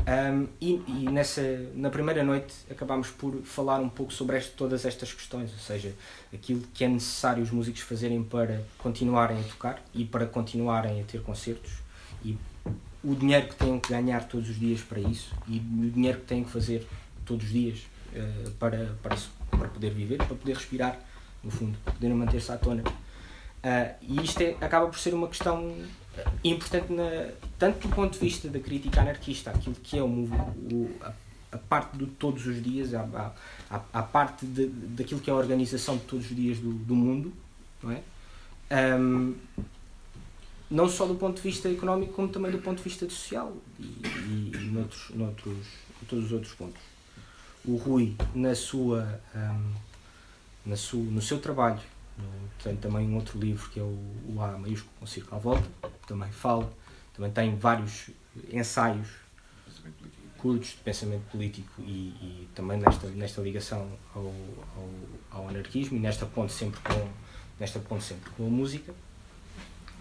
Um, e, e nessa, na primeira noite acabámos por falar um pouco sobre este, todas estas questões, ou seja, aquilo que é necessário os músicos fazerem para continuarem a tocar e para continuarem a ter concertos e o dinheiro que têm que ganhar todos os dias para isso e o dinheiro que têm que fazer todos os dias uh, para, para, para poder viver, para poder respirar, no fundo, para manter-se à tona. Uh, e isto é, acaba por ser uma questão importante na, tanto do ponto de vista da crítica anarquista, aquilo que é o, o a, a, parte de todos os dias, a, a, a parte de, daquilo que é a organização de todos os dias do, do mundo, não é? Um, não só do ponto de vista económico, como também do ponto de vista social e, e, noutros, noutros, todos os outros pontos. O Rui, na sua, um, na sua, no seu trabalho, tem também um outro livro que é o, o A maiúsculo com círculo à volta, também fala, também tem vários ensaios curtos de pensamento político e, e, também nesta, nesta ligação ao, ao, ao, anarquismo e nesta ponte sempre com, nesta ponte sempre com a música.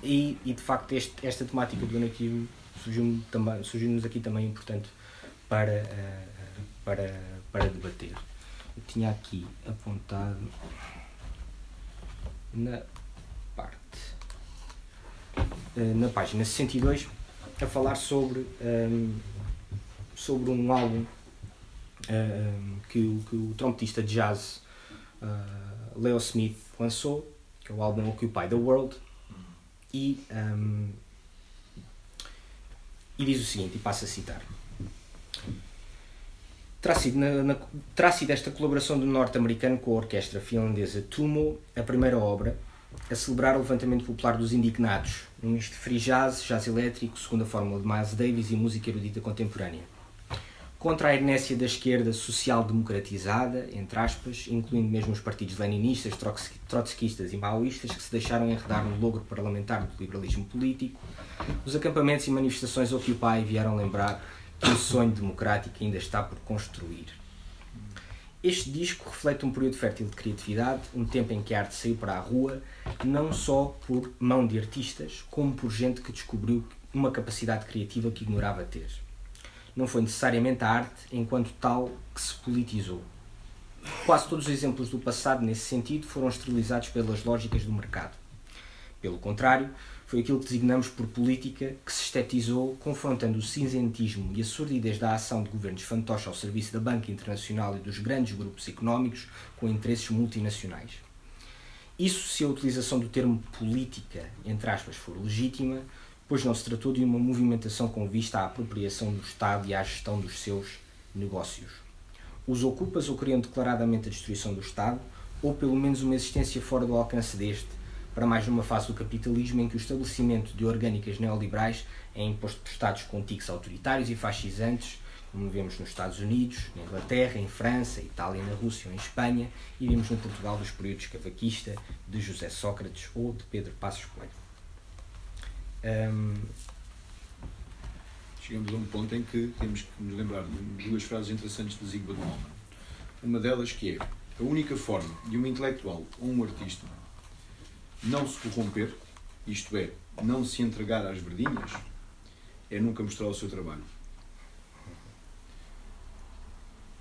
E, e de facto este, esta temática do anarquismo surgiu-nos surgiu aqui também importante para, eh, para, para debater. Eu tinha aqui apontado na parte eh, na página 62 a falar sobre um, ehm, sobre um álbum um, ehm, que, o, que o trompetista de jazz uh, Leo Smith lançou que é o álbum Occupy the World e um, ehm, e diz o seguinte e passo a citar Terá sido, na, na, terá sido esta colaboração do norte-americano com a orquestra finlandesa Tumo a primeira obra a celebrar o levantamento popular dos indignados, num misto de free jazz, jazz elétrico, segundo a fórmula de Miles Davis e música erudita contemporânea. Contra a inércia da esquerda social-democratizada, entre aspas, incluindo mesmo os partidos leninistas, trotskistas e maoístas que se deixaram enredar no logro parlamentar do liberalismo político, os acampamentos e manifestações Occupy vieram lembrar que o sonho democrático ainda está por construir. Este disco reflete um período fértil de criatividade, um tempo em que a arte saiu para a rua, não só por mão de artistas, como por gente que descobriu uma capacidade criativa que ignorava ter. Não foi necessariamente a arte, enquanto tal, que se politizou. Quase todos os exemplos do passado nesse sentido foram esterilizados pelas lógicas do mercado. Pelo contrário, foi aquilo que designamos por política que se estetizou, confrontando o cinzentismo e a sordidez da ação de governos fantoches ao serviço da banca internacional e dos grandes grupos económicos com interesses multinacionais. Isso se a utilização do termo política, entre aspas, for legítima, pois não se tratou de uma movimentação com vista à apropriação do Estado e à gestão dos seus negócios. Os ocupas ou queriam declaradamente a destruição do Estado, ou pelo menos uma existência fora do alcance deste, para mais numa fase do capitalismo em que o estabelecimento de orgânicas neoliberais é imposto por Estados com tiques autoritários e fascisantes, como vemos nos Estados Unidos, na Inglaterra, em França, Itália, na Rússia ou em Espanha, e vimos no Portugal dos períodos cavaquista, de José Sócrates ou de Pedro Passos Coelho. Um... Chegamos a um ponto em que temos que nos lembrar de duas frases interessantes de Zygmunt Bauman. Uma delas que é a única forma de um intelectual ou um artista não se corromper, isto é, não se entregar às verdinhas, é nunca mostrar o seu trabalho.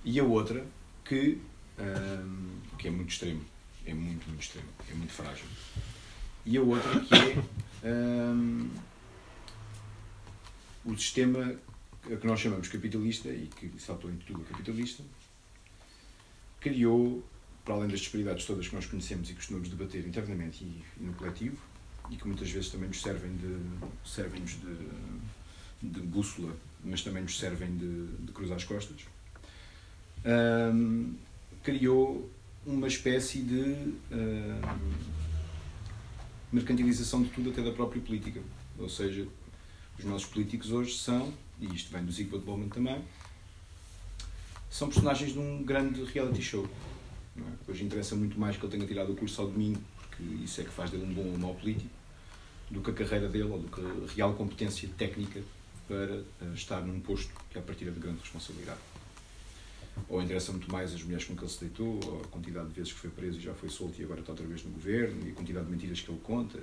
E a outra, que, hum, que é muito extremo, é muito, muito extremo, é muito frágil. E a outra que é hum, o sistema que nós chamamos capitalista e que saltou em tudo capitalista, criou para além das disparidades todas que nós conhecemos e costumamos debater internamente e, e no coletivo, e que muitas vezes também nos servem de, servem de, de bússola, mas também nos servem de, de cruzar as costas, um, criou uma espécie de um, mercantilização de tudo, até da própria política. Ou seja, os nossos políticos hoje são, e isto vem do Zygmunt Bauman também, são personagens de um grande reality show. É? Hoje interessa muito mais que ele tenha tirado o curso ao domingo, porque isso é que faz dele um bom ou mau político, do que a carreira dele ou do que a real competência técnica para uh, estar num posto que é a partir de grande responsabilidade. Ou interessa muito mais as mulheres com que ele se deitou, ou a quantidade de vezes que foi preso e já foi solto e agora está outra vez no governo, e a quantidade de mentiras que ele conta.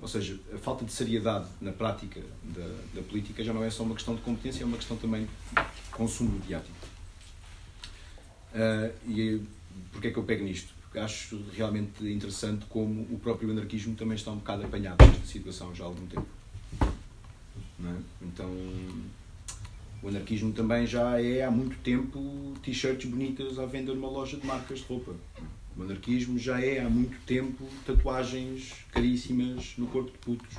Ou seja, a falta de seriedade na prática da, da política já não é só uma questão de competência, é uma questão também de consumo mediático. Uh, e porquê é que eu pego nisto? Porque acho realmente interessante como o próprio anarquismo também está um bocado apanhado nesta situação já há algum tempo. É? Então, o anarquismo também já é há muito tempo t-shirts bonitas à venda numa loja de marcas de roupa. O anarquismo já é há muito tempo tatuagens caríssimas no corpo de putos.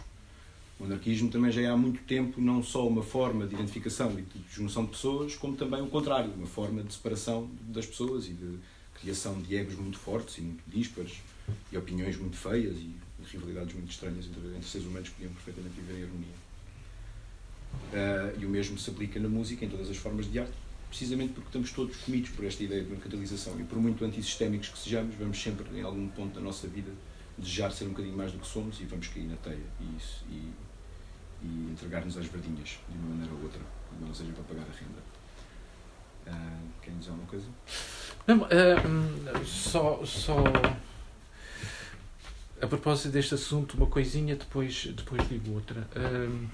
O anarquismo também já é há muito tempo não só uma forma de identificação e de junção de pessoas, como também o contrário, uma forma de separação das pessoas e de criação de egos muito fortes e muito díspares e opiniões muito feias e rivalidades muito estranhas entre, entre seres humanos que podiam perfeitamente viver em harmonia. Uh, e o mesmo se aplica na música, em todas as formas de arte, precisamente porque estamos todos comidos por esta ideia de mercantilização e por muito antissistémicos que sejamos, vamos sempre, em algum ponto da nossa vida, desejar ser um bocadinho mais do que somos e vamos cair na teia. E, e e entregar-nos às verdinhas, de uma maneira ou outra, não seja para pagar a renda. Uh, querem dizer alguma coisa? Não, uh, só, só a propósito deste assunto, uma coisinha, depois, depois digo outra. Uh,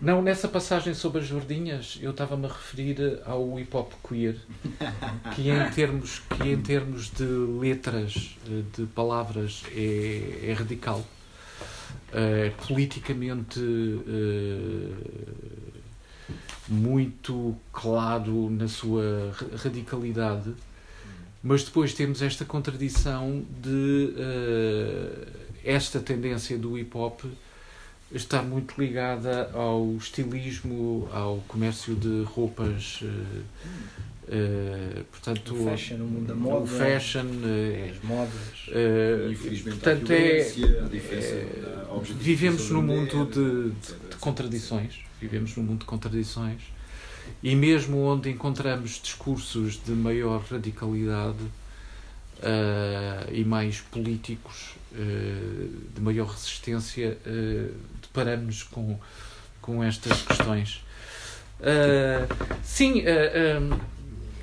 não, nessa passagem sobre as verdinhas, eu estava-me a referir ao hip hop queer, que em termos, que em termos de letras, de palavras, é, é radical uh, politicamente uh, muito claro na sua radicalidade, mas depois temos esta contradição de esta tendência do hip hop estar muito ligada ao estilismo, ao comércio de roupas Uh, portanto, o fashion, o mundo da moda, o fashion, uh, as modas. Uh, Infelizmente, portanto, é, é, vivemos num mundo de, de, de, contradições. Vivemos num mundo de contradições. E mesmo onde encontramos discursos de maior radicalidade e mais políticos, de maior resistência, deparamos com, com estas questões. sim,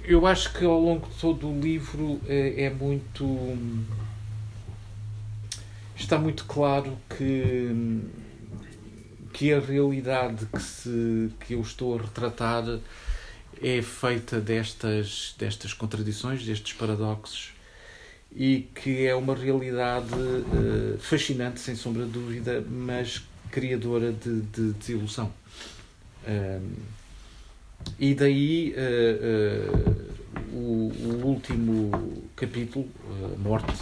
eu acho que ao longo de todo o livro é muito. Está muito claro que, que a realidade que, se, que eu estou a retratar é feita destas, destas contradições, destes paradoxos e que é uma realidade uh, fascinante, sem sombra de dúvida, mas criadora de, de desilusão. Um, e daí uh, uh, o, o, último capítulo, morte,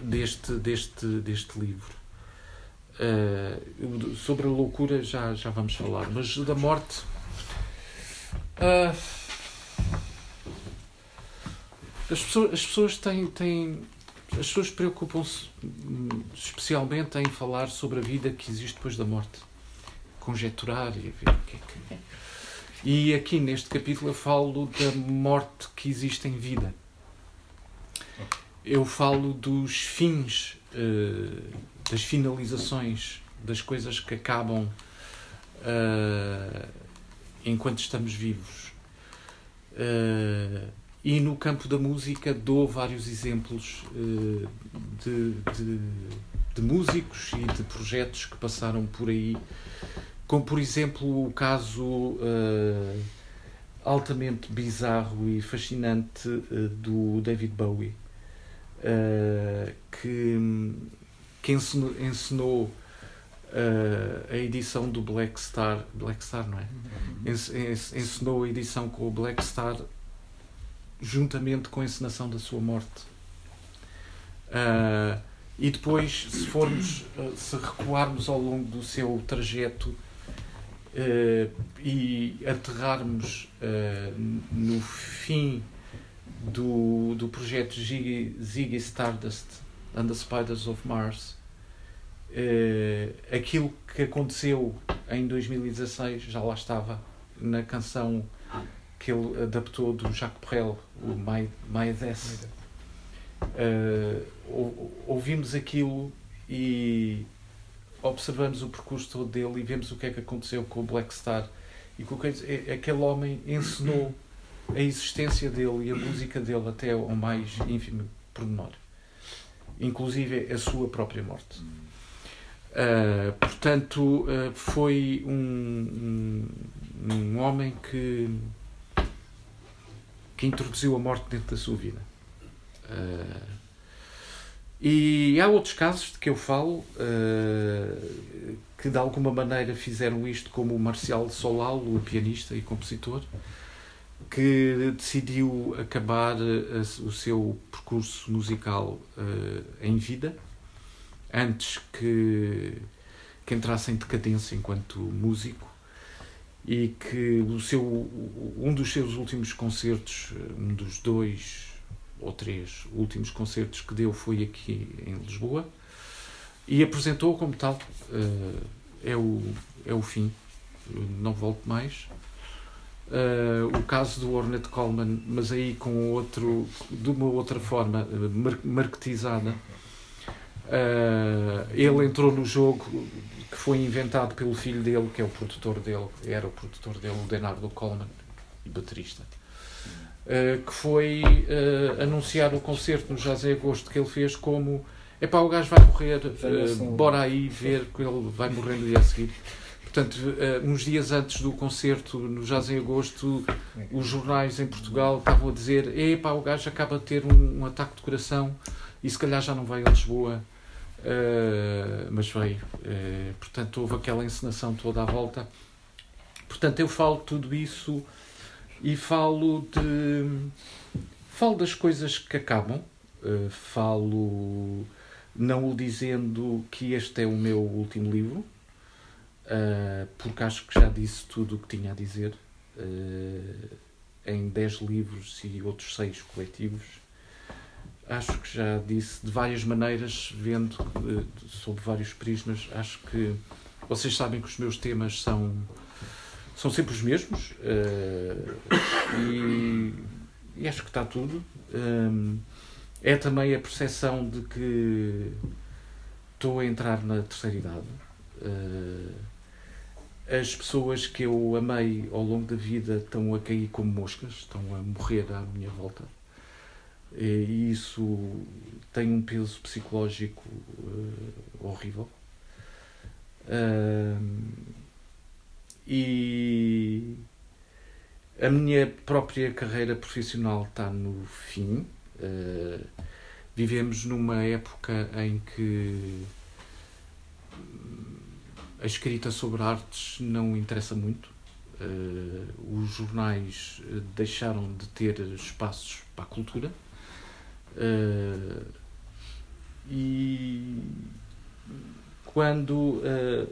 deste, deste, deste livro. sobre a loucura já, já vamos falar, mas da morte. As pessoas, as pessoas têm, têm as pessoas preocupam-se hum, especialmente em falar sobre a vida que existe depois da morte. Conjecturar e ver o que é que. E aqui neste capítulo eu falo da morte que existe em vida. Eu falo dos fins, uh, das finalizações, das coisas que acabam uh, enquanto estamos vivos. Uh, e no campo da música dou vários exemplos uh, de, de, de, músicos e de projetos que passaram por aí, como por exemplo o caso uh, altamente bizarro e fascinante uh, do David Bowie, que, que ensinou, ensinou a edição do Black Star, Black Star não é? Uhum. Ensinou a edição com o Black Star juntamente com a encenação da sua morte. Uh, e depois, se formos, uh, se recuarmos ao longo do seu trajeto uh, e aterrarmos no fim do, do projeto Ziggy, Ziggy Stardust and the Spiders of Mars, aquilo que aconteceu em 2016 já lá estava na canção que ele adaptou do Jacques Brel, o My, My Death. Uh, ouvimos aquilo e observamos o percurso todo dele e vemos o que é que aconteceu com o Black Star e com que é, aquele homem ensinou a existência dele e a música dele até ao mais ínfimo pormenor, inclusive a sua própria morte. Uh, portanto, uh, foi um, um, um homem que que introduziu a morte dentro da sua vida. Uh, e há outros casos de que eu falo uh, que de alguma maneira fizeram isto, como o Marcial Solal, o pianista e compositor, que decidiu acabar uh, o seu percurso musical em vida antes que, que entrasse em decadência enquanto músico e que o seu, um dos seus últimos concertos, um dos dois ou três últimos concertos que deu foi aqui em Lisboa e apresentou como tal uh, é o é o fim não volto mais. Uh, o caso do Ornette Coleman mas aí com outro de uma outra forma mar marketizada uh, ele entrou no jogo que foi inventado pelo filho dele, que é o produtor dele, era o produtor dele, o Leonardo Coleman, baterista, uh, que foi uh, anunciar o concerto no Jazz em Agosto que ele fez como é pá, o gajo vai morrer, uh, bora aí ver que ele vai morrer no dia a seguir. Portanto, uns dias antes do concerto no Jazz em Agosto, os jornais em Portugal estavam a dizer: epá, o gajo acaba de ter um, um ataque de coração e se calhar já não vai a Lisboa. Uh, mas veio. Uh, portanto, houve aquela encenação toda à volta. Portanto, eu falo tudo isso e falo de. Falo das coisas que acabam, uh, falo não o dizendo que este é o meu último livro, porque acho que já disse tudo o que tinha a dizer em 10 livros e outros 6 coletivos acho que já disse de várias maneiras, vendo uh, sob vários prismas. Acho que vocês sabem que os meus temas são, são sempre os mesmos uh, e, e, acho que está tudo. Um, é também a percepção de que estou a entrar na terceira idade. Uh, as pessoas que eu amei ao longo da vida estão a cair como moscas, estão a morrer à minha volta e isso tem um peso psicológico uh, horrível. Uh, e a minha própria carreira profissional está no fim. Uh, vivemos numa época em que a escrita sobre artes não interessa muito. Uh, os jornais deixaram de ter espaços para a cultura. Uh, e quando uh,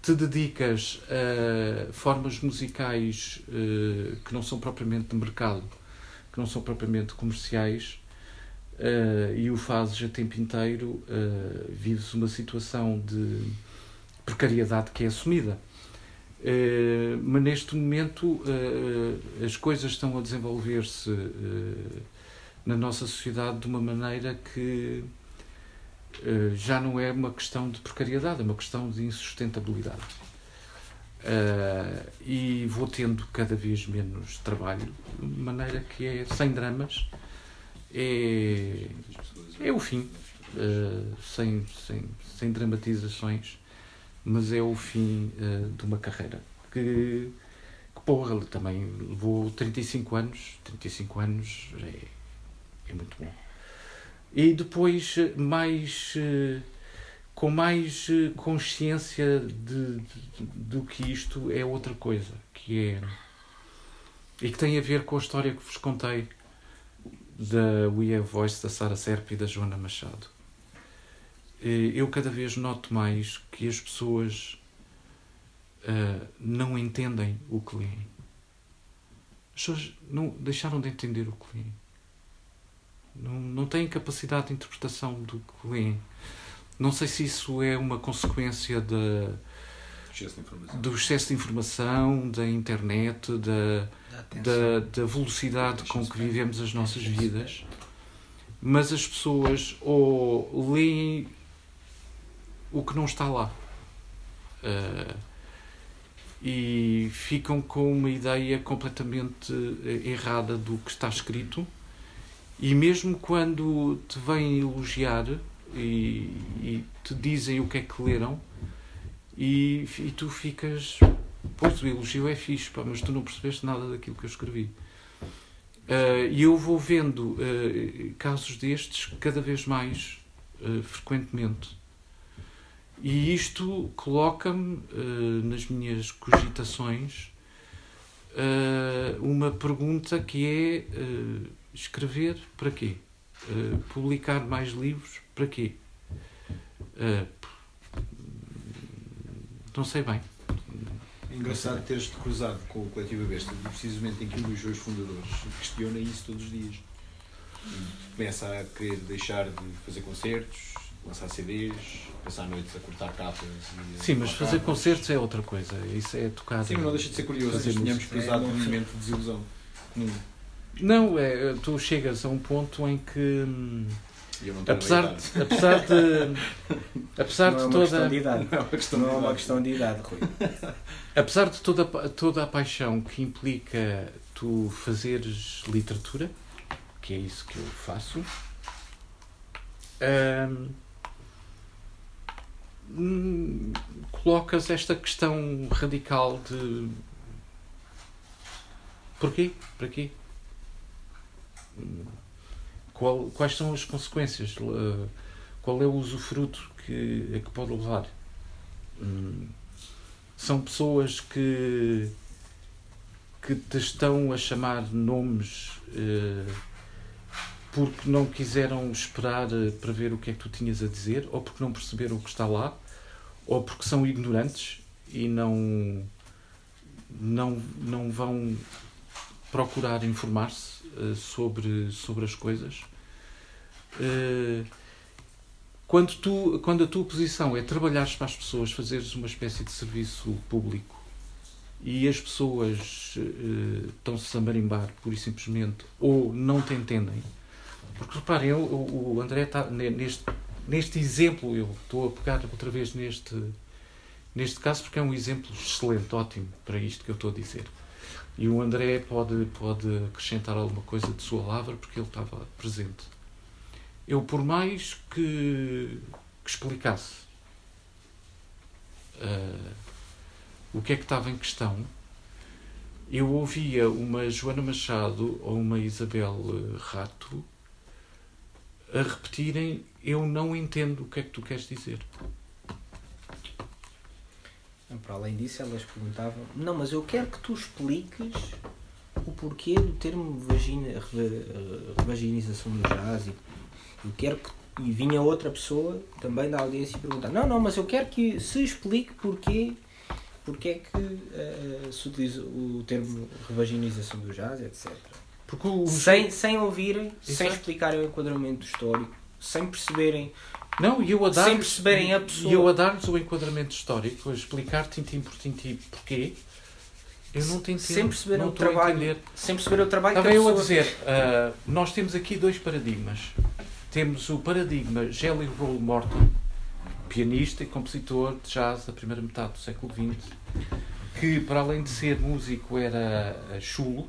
te dedicas a formas musicais uh, que não são propriamente de mercado, que não são propriamente comerciais, e o fazes a tempo inteiro, vives uma situação de precariedade que é assumida. mas neste momento as coisas estão a desenvolver-se na nossa sociedade de uma maneira que uh, já não é uma questão de precariedade, é uma questão de insustentabilidade. Uh, e vou tendo cada vez menos trabalho, de maneira que é sem dramas, é, é o fim, uh, sem, sem, sem dramatizações, mas é o fim de uma carreira que, que porra, também levou 35 anos, 35 anos é é muito bom. E depois, mais, eh, com mais eh, consciência de, de, do que isto é outra coisa, que é. e que tem a ver com a história que vos contei da We Have Voice, da Sara Serp e da Joana Machado. Eh, eu cada vez noto mais que as pessoas uh, não entendem o que leem. As pessoas não deixaram de entender o que leem. Não, não têm capacidade de interpretação do que leem. Não sei se isso é uma consequência de, do excesso de informação, da internet, da, da, da velocidade com que vivemos as nossas vidas. Mas as pessoas ou leem o que não está lá. Uh, e ficam com uma ideia completamente eh, errada do que está escrito e mesmo quando te vêm elogiar e, e te dizem o que é que leram, e, e tu ficas. Pois o elogio é fixe, pá, mas tu não percebeste nada daquilo que eu escrevi. Uh, e eu vou vendo uh, casos destes cada vez mais uh, frequentemente. E isto coloca-me nas minhas cogitações uma pergunta que é Escrever para quê? Uh, publicar mais livros para quê? Uh, não sei bem. É engraçado teres-te cruzado com o Coletivo Besta, precisamente em que um dos dois fundadores questiona isso todos os dias. Começa a querer deixar de fazer concertos, lançar CDs, passar noites a cortar capas. Sim, mas fazer capas. concertos é outra coisa. Isso é tocar. Sim, mas não deixa de ser curioso. Nós tínhamos cruzado é, um momento de desilusão. Não, é, tu chegas a um ponto em que. apesar de, apesar de. Apesar não de é toda. De idade. Não, é uma questão, não é uma questão de idade, Rui. Apesar de toda, toda a paixão que implica tu fazeres literatura, que é isso que eu faço, hum, colocas esta questão radical de porquê? Para quê? Qual, quais são as consequências, qual é o usufruto que, a que pode levar. Hum, são pessoas que, que te estão a chamar nomes eh, porque não quiseram esperar eh, para ver o que é que tu tinhas a dizer, ou porque não perceberam o que está lá, ou porque são ignorantes e não, não, não vão procurar informar-se uh, sobre, sobre as coisas. Uh, quando, tu, quando a tua posição é trabalhares para as pessoas, fazeres uma espécie de serviço público e as pessoas uh, estão-se a marimbar, pura e simplesmente, ou não te entendem. Porque reparem, o André está neste, neste exemplo, eu estou a pegar outra vez neste, neste caso porque é um exemplo excelente, ótimo para isto que eu estou a dizer. E o André pode, pode acrescentar alguma coisa de sua lavra porque ele estava presente. Eu, por mais que, que explicasse uh, o que é que estava em questão, eu ouvia uma Joana Machado ou uma Isabel Rato a repetirem eu não entendo o que é que tu queres dizer. Para além disso, elas perguntavam: Não, mas eu quero que tu expliques o porquê do termo vagina, revaginização do jazz. Eu quero que. E vinha outra pessoa também da audiência e perguntar: Não, não, mas eu quero que se explique porquê, porquê é que uh, se utiliza o termo revaginização do jazz, etc. Porque o... sem, sem ouvirem, Exato. sem explicarem o enquadramento histórico, sem perceberem não, e eu a dar sem perceberem a pessoa. E eu a dar-lhes o enquadramento histórico, a explicar tintim por tintim porquê, eu não tenho Sem perceber não o trabalho. Sem perceber o trabalho Estava eu a dizer, uh, nós temos aqui dois paradigmas. Temos o paradigma Jelly Roll Morton, pianista e compositor de jazz da primeira metade do século XX, que para além de ser músico era chulo,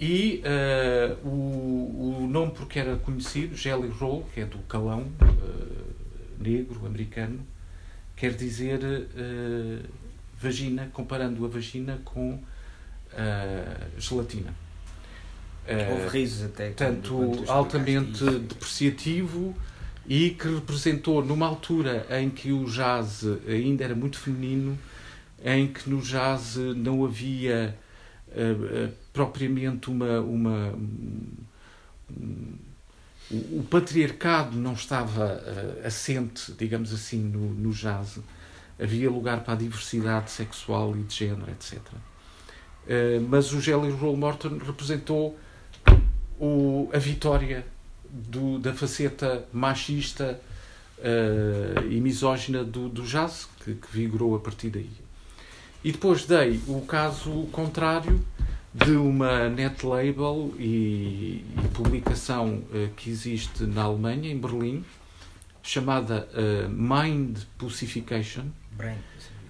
e uh, o, o nome porque era conhecido, Jelly Roll, que é do calão uh, negro americano, quer dizer uh, vagina, comparando a vagina com gelatina. Houve risos até. Tanto altamente depreciativo e que representou numa altura em que o jazz ainda era muito feminino, em que no jazz não havia propriamente uma, uma um, o patriarcado não estava uh, assente, digamos assim, no, no jazz. Havia lugar para a diversidade sexual e de género, etc. Uh, eh, mas o Jelly Roll Morton representou o, a vitória do, da faceta machista uh, e misógina do, do jazz, que, que vigorou a partir daí. E depois dei o caso contrário de uma net label e, e publicação uh, que existe na Alemanha, em Berlim, chamada uh, Mind Pussification. Brain.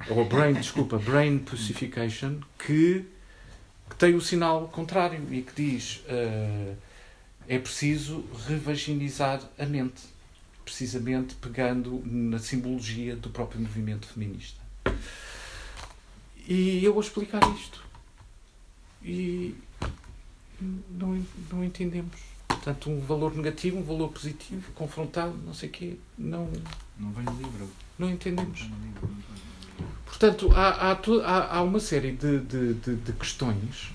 Ou Brain, desculpa, Brain Pussification, que, que, tem o sinal contrário e que diz uh, é preciso revaginizar a mente, precisamente pegando na simbologia do próprio movimento feminista. E eu vou explicar isto e não, não entendemos. Portanto, um valor negativo, um valor positivo, confrontado, não sei o quê, não... Não vem no livro. Não entendemos. Portanto, há, há, há uma série de, de, de, de questões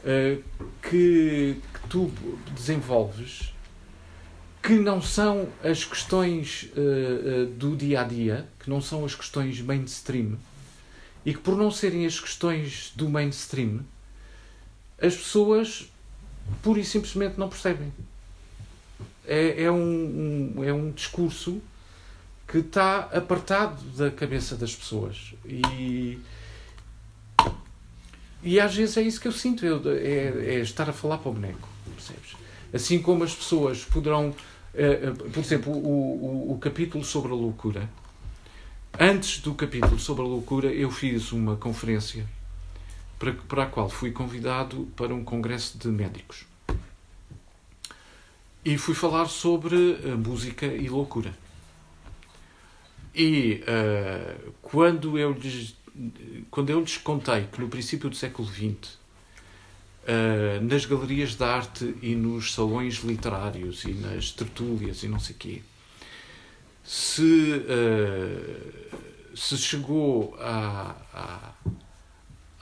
uh, que, que tu desenvolves que não são as questões uh, uh, do dia a dia, que não são as questões mainstream, e que por não serem as questões do mainstream, as pessoas pura e simplesmente não percebem. É, é um, um, é um discurso que está apartado da cabeça das pessoas. E, e às vezes é isso que eu sinto, eu, é, é estar a falar para o boneco, percebes? Assim como as pessoas poderão, eh, eh, por exemplo, o, o, o capítulo sobre a loucura. Antes do capítulo sobre a loucura, eu fiz uma conferência para, para a qual fui convidado para um congresso de médicos. E fui falar sobre música e loucura. E uh, quando, eu lhes, quando eu lhes contei que no princípio do século XX, uh, eh, nas galerias de arte e nos salões literários e nas tertúlias e não sei o quê, se, uh, se chegou a, a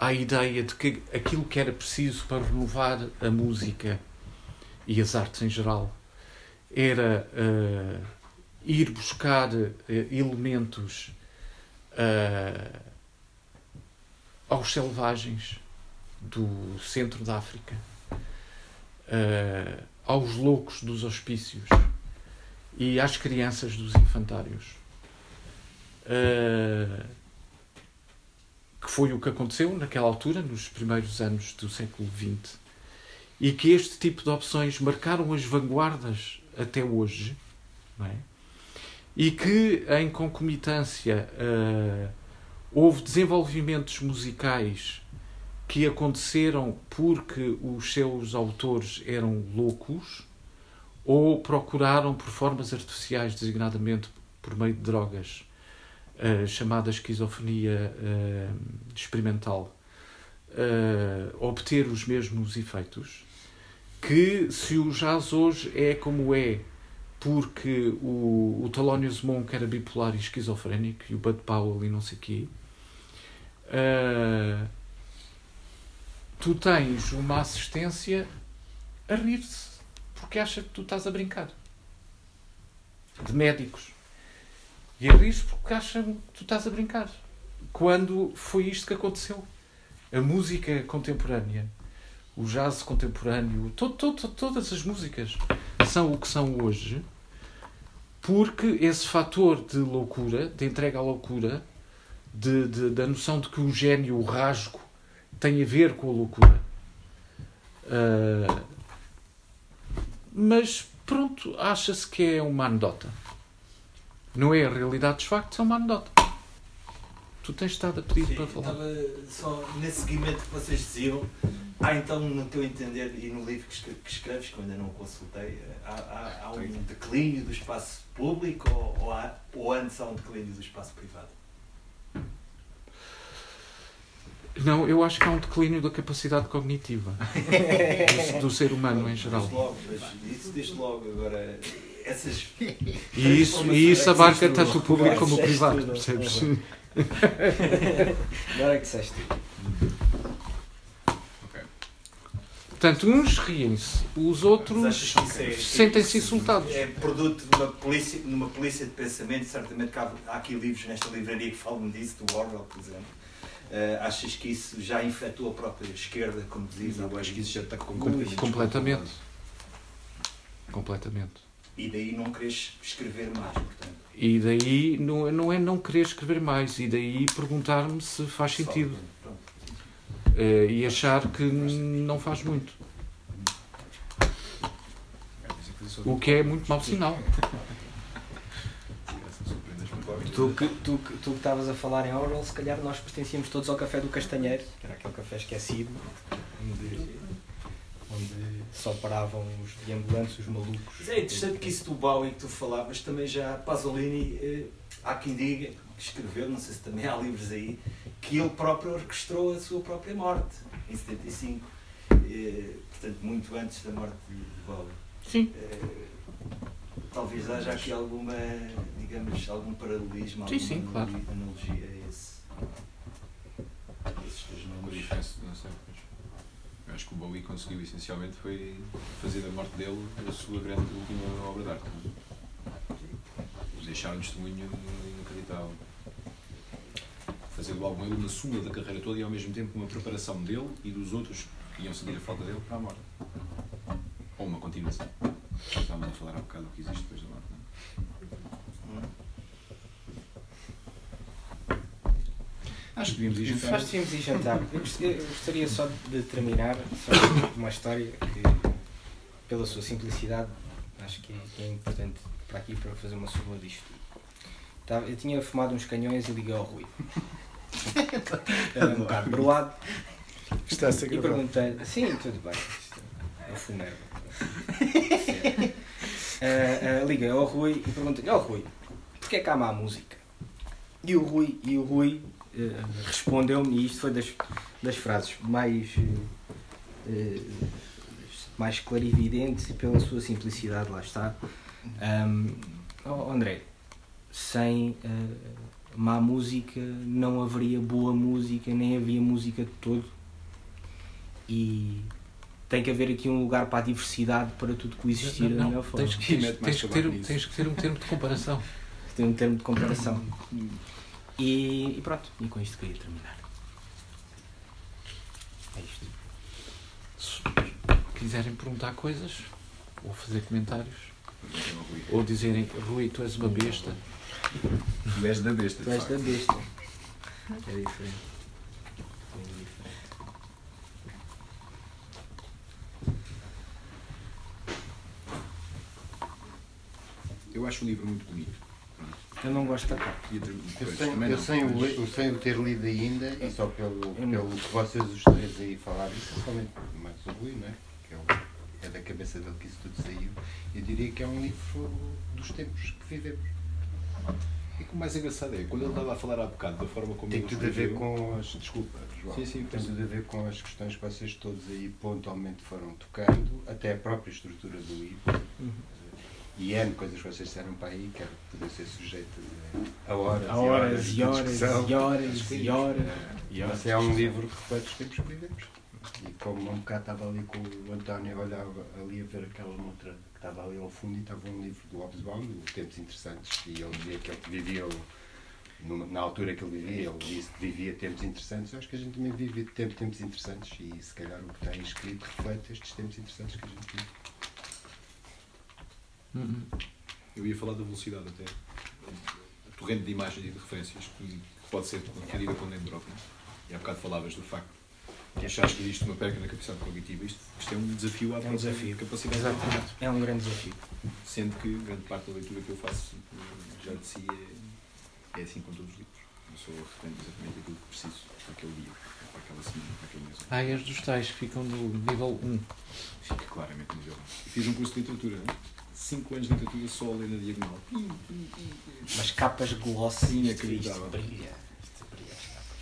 à ideia de que aquilo que era preciso para renovar a música e as artes em geral era uh, ir buscar uh, elementos uh, aos selvagens do centro da África, aos loucos dos hospícios e às crianças dos infantários. Uh, que foi o que aconteceu naquela altura, nos primeiros anos do século XX, e que este tipo de opções marcaram as vanguardas até hoje, é? e que, em concomitância, uh, houve desenvolvimentos musicais que aconteceram porque os seus autores eram loucos ou procuraram por formas artificiais, designadamente por meio de drogas, chamada esquizofrenia uh, experimental, uh, obter os mesmos efeitos, que se o jazz hoje é como é porque o, o Thelonious Monk era bipolar e esquizofrénico e o Bud Powell e não sei o quê, uh, tu tens uma assistência a rir-se porque acha que tu estás a brincar. De médicos. E a rir-se porque acham que tu estás a brincar. Quando foi isto que aconteceu. A música contemporânea, o jazz contemporâneo, to, to, to, todas as músicas são o que são hoje porque esse fator de loucura, de entrega à loucura, de, de, da noção de que o gênio, o rasgo, tem a ver com a loucura. Uh, mas pronto, acha-se que é uma anedota. Não é a realidade dos factos, é uma anedota. Tu tens estado a pedir Sim, para falar. Estava só nesse seguimento que vocês diziam. Há então, no teu entender, e no livro que escreves, que eu ainda não consultei, há, há, há um declínio do espaço público ou, ou, há, ou antes há um declínio do espaço privado? Não, eu acho que há um declínio da capacidade cognitiva do, do ser humano em geral. Desde logo, isso desde logo. Agora, essas. E isso, e isso abarca tanto o público como o privado, percebes? Agora é que disseste Portanto, uns riem-se, os outros é, sentem-se insultados. É produto de uma polícia, numa polícia de pensamento, certamente há, há aqui livros nesta livraria que falam disso, do Orwell, por exemplo. Uh, achas que isso já infectou a própria esquerda, como dizias? Eu acho que isso já está completamente. Completamente. Completamente. E daí não queres escrever mais, portanto. E daí não, não é não querer escrever mais, e daí perguntar-me se faz sentido. Uh, e achar que não faz muito. O que é muito mau sinal. Tu que, tu, tu que estavas a falar em Orwell, se calhar nós pertencíamos todos ao Café do Castanheiro, que era aquele café esquecido, só paravam os deambulantes, os malucos. Mas é interessante que isso do Bowie que tu falavas, também já Pasolini, eh, há quem diga, que escreveu, não sei se também há livros aí, que ele próprio orquestrou a sua própria morte, em 75. Eh, portanto, muito antes da morte de Bowie. Sim. Eh, talvez haja aqui alguma digamos, algum paralelismo, sim, sim, claro. analogia a esse, esses dois nomes. diferença, não sei, eu acho que o Bowie conseguiu essencialmente foi fazer da morte dele a sua grande última obra de arte. Deixar um testemunho inacreditável. Fazer do álbum ele uma suma da carreira toda e ao mesmo tempo uma preparação dele e dos outros que iam seguir a falta dele para a morte. Ou uma continuação. Estávamos a falar há bocado do que existe depois da morte, não é? Acho que devíamos ir jantar. Acho que devíamos ir jantar. Eu gostaria só de terminar só uma história que, pela sua simplicidade, acho que é, importante para aqui para fazer uma súmula disto. Eu tinha fumado uns canhões e liguei ao Rui. Era um bocado broado. Está a ser E perguntei sim, tudo bem. É funeiro. Uh, uh, liguei ao Rui e perguntei-lhe, ó oh, Rui, porquê é que há má música? E o Rui, e o Rui respondeu-me, e isto foi das, das frases mais, mais clarividentes e pela sua simplicidade, lá está. Um, oh, André, sem má música não haveria boa música, nem havia música de todo. E tem que haver aqui um lugar para a diversidade, para tudo coexistir não, não, da melhor forma. Tens que, tens, tens que ter, tens que ter um termo de comparação. ter um termo de comparação. E, e, pronto, e com isto queria terminar. É isto. Se quiserem perguntar coisas, ou fazer comentários, ou dizerem Rui, tu és uma besta. Tu és da besta. Tu és da besta. É diferente. Eu acho o livro muito bonito. Eu não gosto da capa. Eu, sem, eu sem, o, sem o ter lido ainda, e só pelo, pelo que vocês os três aí falaram, principalmente mais o Rui, não é? que é, o, é da cabeça dele que isso tudo saiu, eu diria que é um livro dos tempos que vivemos. E o mais engraçado é, quando ele estava a falar há bocado da forma como Tem ele tudo a ver com as. Desculpa, João. Sim, sim, Tem tudo a ver com as questões que vocês todos aí pontualmente foram tocando, até a própria estrutura do livro. E N coisas que vocês disseram para aí, que poder ser sujeito a horas, Há horas e e horas, horas de discussão. e horas e horas. E Mas é um livro que reflete os tempos que vivemos. E como um bocado estava ali com o António, olhava ali a ver aquela montra que estava ali ao fundo e estava um livro do Hobsbawm, Tempos Interessantes, e ele dizia que ele vivia, na altura que ele vivia, ele disse que vivia tempos interessantes. Eu acho que a gente também vive tempo- tempos interessantes e se calhar o que está aí escrito reflete estes tempos interessantes que a gente vive. Uhum. Eu ia falar da velocidade até. A torrente de imagens e de referências que pode ser adquirida quando é drop. Né? E há bocado falavas do facto que achaste que existe uma perca na capacidade cognitiva. Isto, isto é um desafio à é um desafio. capacidade Exatamente. É um grande desafio. Sendo que grande parte da leitura que eu faço já de si é, é assim com todos os livros. Não sou retendo exatamente aquilo que preciso para aquele dia, para aquela semana, para aquele mês. Ah, as dos tais que ficam no nível 1. Fica claramente no nível 1. Fiz um curso de literatura, não é? 5 anos de literatura só ali na diagonal. Mas capas glossy inacreditável. É brilha.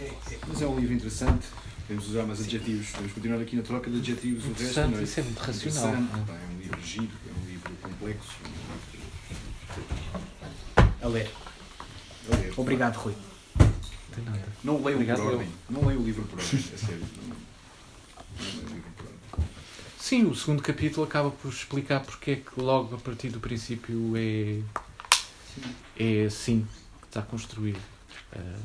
É, é, mas é um livro interessante. Podemos usar mais adjetivos. Podemos continuar aqui na troca de adjetivos. O resto não é? Isso é muito racional. É um livro giro, é um livro complexo. A ler. A ler. Obrigado, Rui. Não leio, Obrigado, não leio o livro por ordem. Não leio o livro por ordem, é sério. Não leio o livro por ordem. Sim, o segundo capítulo acaba por explicar porque é que logo a partir do princípio é, é assim que está construído. Ah,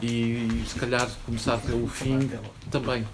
e, e se calhar começar pelo fim também.